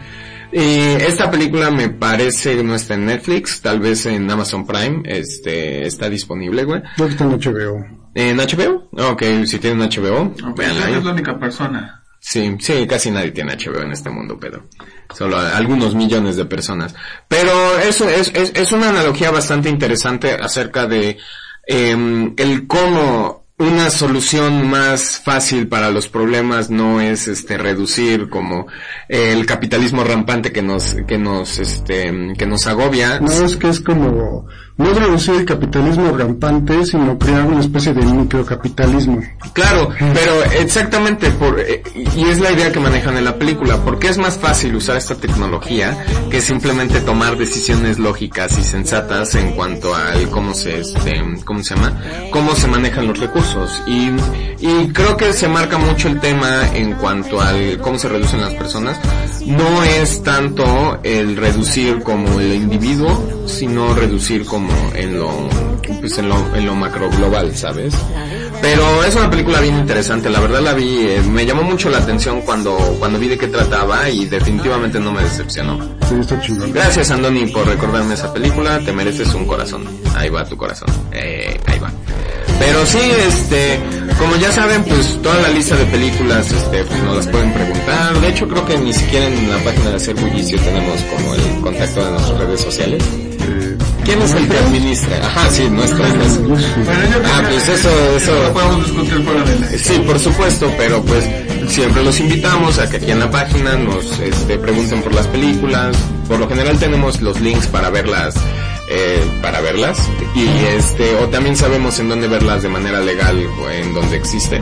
Y esta película me parece no está en Netflix, tal vez en Amazon Prime, este, está disponible, güey. Que está en HBO. ¿En HBO? Ok, si tienen HBO, Ok, véanla ahí. es la única persona. Sí, sí, casi nadie tiene HBO en este mundo, pero solo algunos millones de personas. Pero eso es, es, es una analogía bastante interesante acerca de em, el cómo una solución más fácil para los problemas no es este reducir como el capitalismo rampante que nos que nos este que nos agobia. No, es que es como, no reducir el capitalismo rampante, sino crear una especie de microcapitalismo. Claro, pero exactamente por eh, y es la idea que manejan en la película, porque es más fácil usar esta tecnología que simplemente tomar decisiones lógicas y sensatas en cuanto al cómo se este, cómo se llama, cómo se manejan los recursos y y creo que se marca mucho el tema en cuanto al cómo se reducen las personas. No es tanto el reducir como el individuo, sino reducir como en lo pues en lo en lo macro global, ¿sabes? Pero es una película bien interesante, la verdad la vi, eh, me llamó mucho la atención cuando, cuando vi de qué trataba y definitivamente no me decepcionó. Sí, está chingón. Gracias Andoni por recordarme esa película, te mereces un corazón. Ahí va tu corazón. Eh, ahí va. Pero sí, este, como ya saben, pues toda la lista de películas, este, pues nos las pueden preguntar. De hecho, creo que ni siquiera en la página de Hacer Bullicio tenemos como el contacto de nuestras redes sociales. ¿Quién es el que administra? Ajá, sí, nuestra empresa. Bueno, yo Ah, pues eso, eso. podemos discutir la... Sí, por supuesto, pero pues siempre los invitamos a que aquí en la página nos este, pregunten por las películas. Por lo general tenemos los links para verlas, eh, para verlas y este o también sabemos en dónde verlas de manera legal o en donde existe.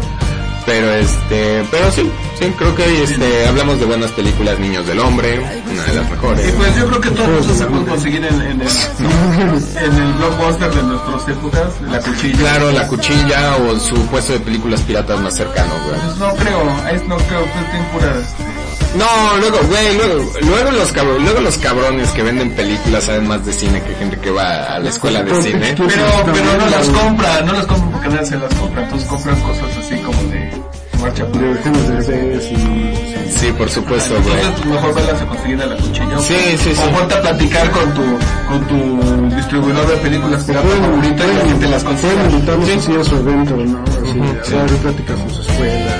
Pero este, pero sí, sí, creo que este, hablamos de buenas películas, Niños del Hombre, una de las mejores. Y pues yo creo que todo eso se puede conseguir en, en, el, en el blockbuster de nuestras épocas, la cuchilla. Claro, la cuchilla o su puesto de películas piratas más cercano, güey. Pues no creo, es, no creo estén puras. No, luego, güey, luego, luego los cabrones, luego los cabrones que venden películas saben más de cine que gente que va a la escuela de cine. Pero, pero no las compran, no las compran porque nadie se las compra, entonces compran cosas así como de marcha bebés y... Sí, por supuesto, güey. Entonces mejor verlas a conseguir a la cuchilla. Sí, sí, sí. O ponte a platicar con tu, con tu distribuidor de películas pirata favorita y que te las Pueden consiga. invitarnos así a su evento, ¿no? Así, a dar pláticas en su escuela.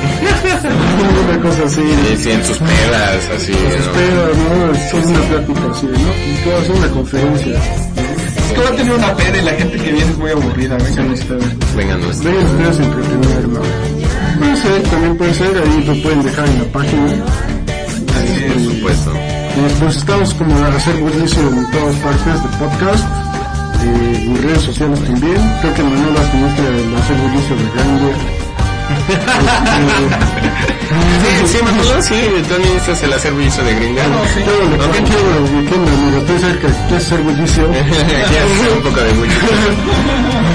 una cosa así. Sí, sí, en sus pedas, así, Sus ¿no? pedas, ¿no? Es una plática así, ¿no? Y puedo hacer una conferencia. Es que va a tener una pena y la gente que viene es muy aburrida. Vengan ustedes. Vengan, no es- Ven ustedes entretener, ¿no? Puede ser, también puede ser, ahí lo pueden dejar en la página. por supuesto. Eh, Pues estamos como a hacer bullicio en todas partes de podcast, eh, en redes sociales también. Creo que Manuel administra el hacer bullicio de Grindr. Sí, sí, Manolo, sí, tú administras el servicio de Grindr. Todo lo que quiero, ¿qué onda, amigo? Estoy cerca, estoy hacer bullicio. Aquí hace un poco de mucho.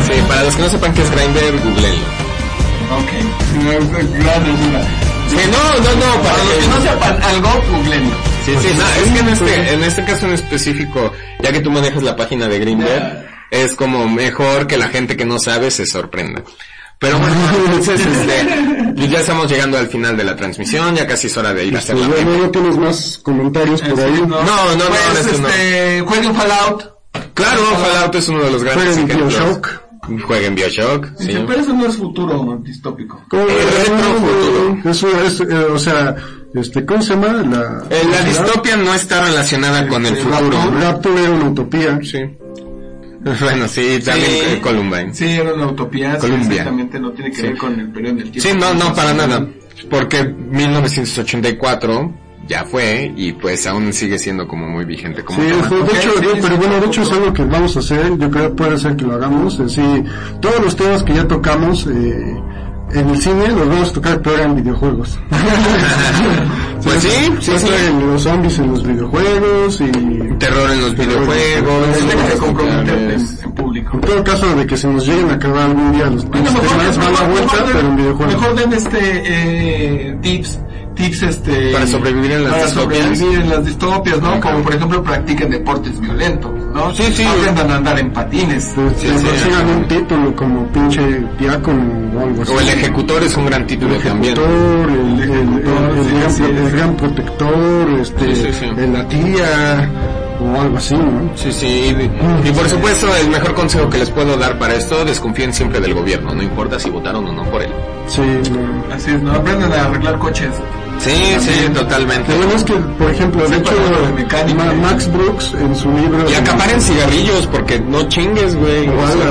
Sí, para los que no sepan qué es Grindr, googleenlo. Ok. Gran ayuda. Sí, no, no, no, para Para los que no sepan algo, googleen. Sí, sí, no, es que en este, en este caso en específico, ya que tú manejas la página de Grindr, es como mejor que la gente que no sabe se sorprenda. Pero bueno, entonces este, ya estamos llegando al final de la transmisión, ya casi es hora de ir a hacer la Pues, meme. ¿No tienes más comentarios por ahí? No, no, no, Pues, esto no. este, jueguen Fallout. Claro, Fallout es uno de los grandes ejemplos. Bioshock. Jueguen Bioshock, sí. Dice, pero eso no es futuro distópico. ¿Cómo El retrofuturo. Eso es, eh, o sea, este, ¿cómo se llama? La, Eh, La distopia no está relacionada con el futuro. Raptor, era una utopía. Sí. Bueno, sí, también Sí. eh, Columbine. Sí, era una utopía. sí, Columbia. exactamente, no tiene que ver con el periodo del tiempo. Sí, no, no, para nada. Porque 1984 ya fue y pues aún sigue siendo como muy vigente como Sí, de hecho, sí, sí, pero sí, bueno, de sí, hecho es sí. algo que vamos a hacer, yo creo que puede ser que lo hagamos, así, todos los temas que ya tocamos, eh, en el cine los vamos a tocar peor en videojuegos. Pues sí, sí, sí. en los zombies en los videojuegos y Terror en los videojuegos. Que comprometer en, público. en todo caso de que se nos lleguen a acabar algún día los Bueno, pinches temas, van a mejor, vuelta, mejor, pero en videojuegos. mejor den este eh, tips tips este Para sobrevivir en las para distopias. sobrevivir en las distopias, ¿no? Ajá. Como por ejemplo practiquen deportes violentos, ¿no? Sí, sí. Aprendan a andar en patines. Pues, Sí, sí, consigan ajá. un título como pinche diácono o algo así. O el ejecutor es un gran título también. ejecutor, el, el- el- el sí, gran, sí, el sí. gran protector, este, Sí, sí, sí. el la tía, o algo así, ¿no? Sí, sí, y, y por supuesto el mejor consejo que les puedo dar para esto, desconfíen siempre del gobierno, no importa si votaron o no por él. Sí, no. Así es, ¿no? Aprendan a arreglar coches. Sí, sí, totalmente. Lo bueno es que, por ejemplo, de hecho, algo de. Ma- Max Brooks en su libro... Y acaparen cigarrillos porque no chingues, güey.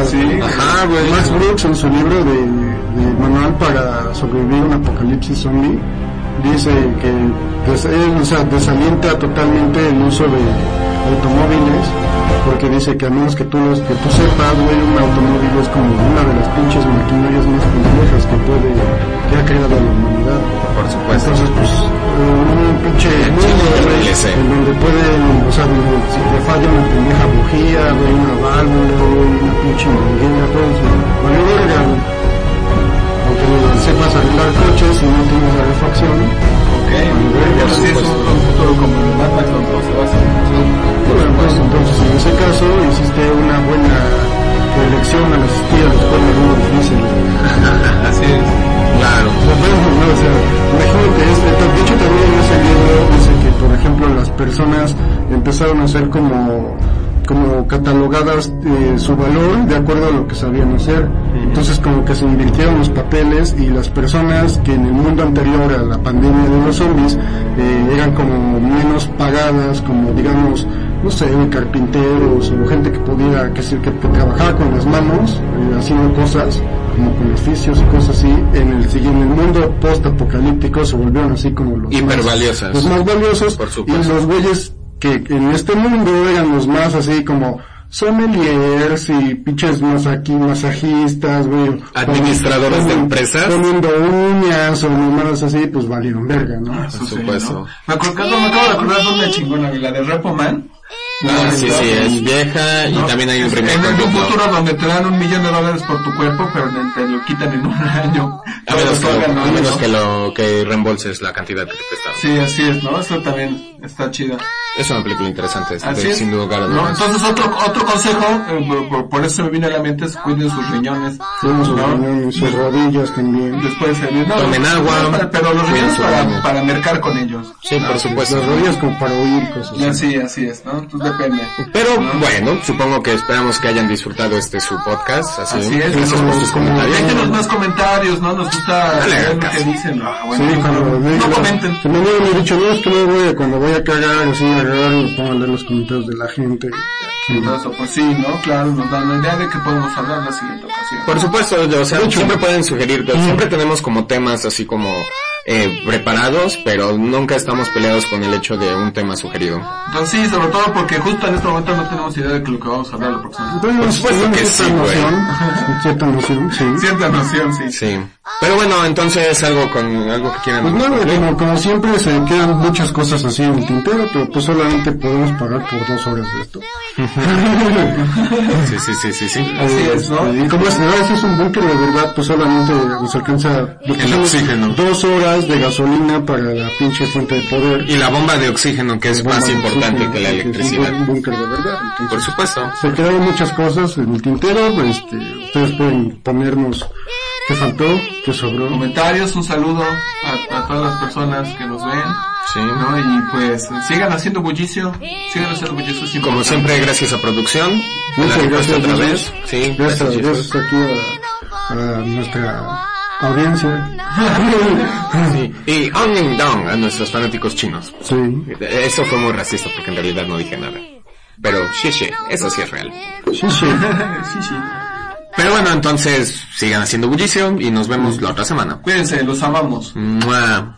Sí. Ajá, güey. Max Brooks en su libro de, de manual para sobrevivir a un apocalipsis zombie dice que des- él, o sea, desalienta totalmente el uso de automóviles porque dice que a menos que tú, los- que tú sepas, güey, un automóvil es como una de las pinches maquinarias más complejas que puede, que ha creado la humanidad. Por supuesto. Entonces, pues, un pinche mundo, en donde pueden, o sea, si te falla una pendeja bujía, güey, una válvula, una pinche manguera, todo eso, vale verga. Aunque sepas arreglar coches y no tienes la refacción, Ok. Sí empezaron a ser como, como catalogadas eh, su valor de acuerdo a lo que sabían hacer. Entonces como que se invirtieron los papeles y las personas que en el mundo anterior a la pandemia de los zombies eh, eran como menos pagadas, como digamos, no sé, carpinteros o gente que pudiera, que, que, que trabajaba con las manos, eh, haciendo cosas, como con oficios y cosas así, en el, en el mundo post-apocalíptico se volvieron así como los Hiper más- valiosas. los más valiosos Por y los güeyes que en este mundo eran los más así como sommeliers y pinches masaqui, masajistas, güey. Administradores de empresas. Poniendo uñas o mamadas así, pues valieron verga, ¿no? Sí, supuesto. ¿no? Me, acuerdo, me acabo de acordar de una chingona, la de Repo Man. Ah, sí, sí, es vieja y ¿no? también hay un remake. En un futuro donde te dan un millón de dólares por tu cuerpo, pero te, lo quitan en un año. A menos, que, a menos ¿no? que lo que reembolses la cantidad que te prestaron. Sí, así es, ¿no? Eso también está chida. Es una película interesante, Así de- es. sin lugar a ¿no? Entonces otro otro consejo, eh, por, por- eso me vino a la mente, es cuiden sus riñones. Fuimos sus ¿no? riñones, sus rodillas también. Después de no, Tomen agua, pero los riñones para, para mercar con ellos. Sí, por supuesto. Las rodillas como para oír cosas. Así, así es, ¿no? Entonces depende. Pero ¿no? bueno, supongo que esperamos que hayan disfrutado este su podcast. Así, Así es, gracias por sus como- comentarios. Déjenos más comentarios, ¿no? Nos gusta Dale, ver lo que dicen. Ah, bueno, Sí, no, cuando no, me no comenten. Se me habían dicho, no, es que no voy a, cuando voy a cagar, así, agarrar, me pongo a leer los comentarios de la gente. Entonces, pues sí, ¿no? Claro, nos dan la idea de que podemos hablar la siguiente ocasión. Por supuesto, o sea, siempre pueden sugerir, siempre tenemos como temas así como eh, preparados, pero nunca estamos peleados con el hecho de un tema sugerido. Entonces sí, sobre todo porque justo en este momento no tenemos idea de lo que vamos a hablar la próxima semana. Tenemos, supuesto que cierta sí, güey. noción, cierta noción, sí. Cierta noción, sí. Sí. Pero bueno, entonces algo con algo que quieran Pues nada, como, como siempre se quedan muchas cosas así en el tintero, pero pues solamente podemos pagar por dos horas de esto. Sí, sí, sí, sí, sí. Así es, ¿no? Y como es, si es un búnker de verdad, pues solamente nos alcanza El oxígeno. dos horas de gasolina para la pinche fuente de poder. Y la bomba de oxígeno, que es más importante que la que es un electricidad. búnker de verdad. Entonces, Por supuesto. se quedaron muchas cosas en el tintero, este, ustedes pueden ponernos qué faltó, qué sobró. Comentarios, un saludo a, a todas las personas que nos ven, Sí. ¿no? Y pues sigan haciendo bullicio, sigan haciendo bullicio. es Como importante. siempre, gracias a producción. Muchas gracias otra vez. Sí, Gracias, gracias, gracias aquí a, a nuestra audiencia. Sí. Y Ongning Dong a nuestros fanáticos chinos. Sí, Eso fue muy racista porque en realidad no dije nada. Pero sí, sí, eso sí es real. sí, sí. sí, sí. Pero bueno, entonces sigan haciendo bullicio y nos vemos la otra semana. Cuídense, los amamos. Mua.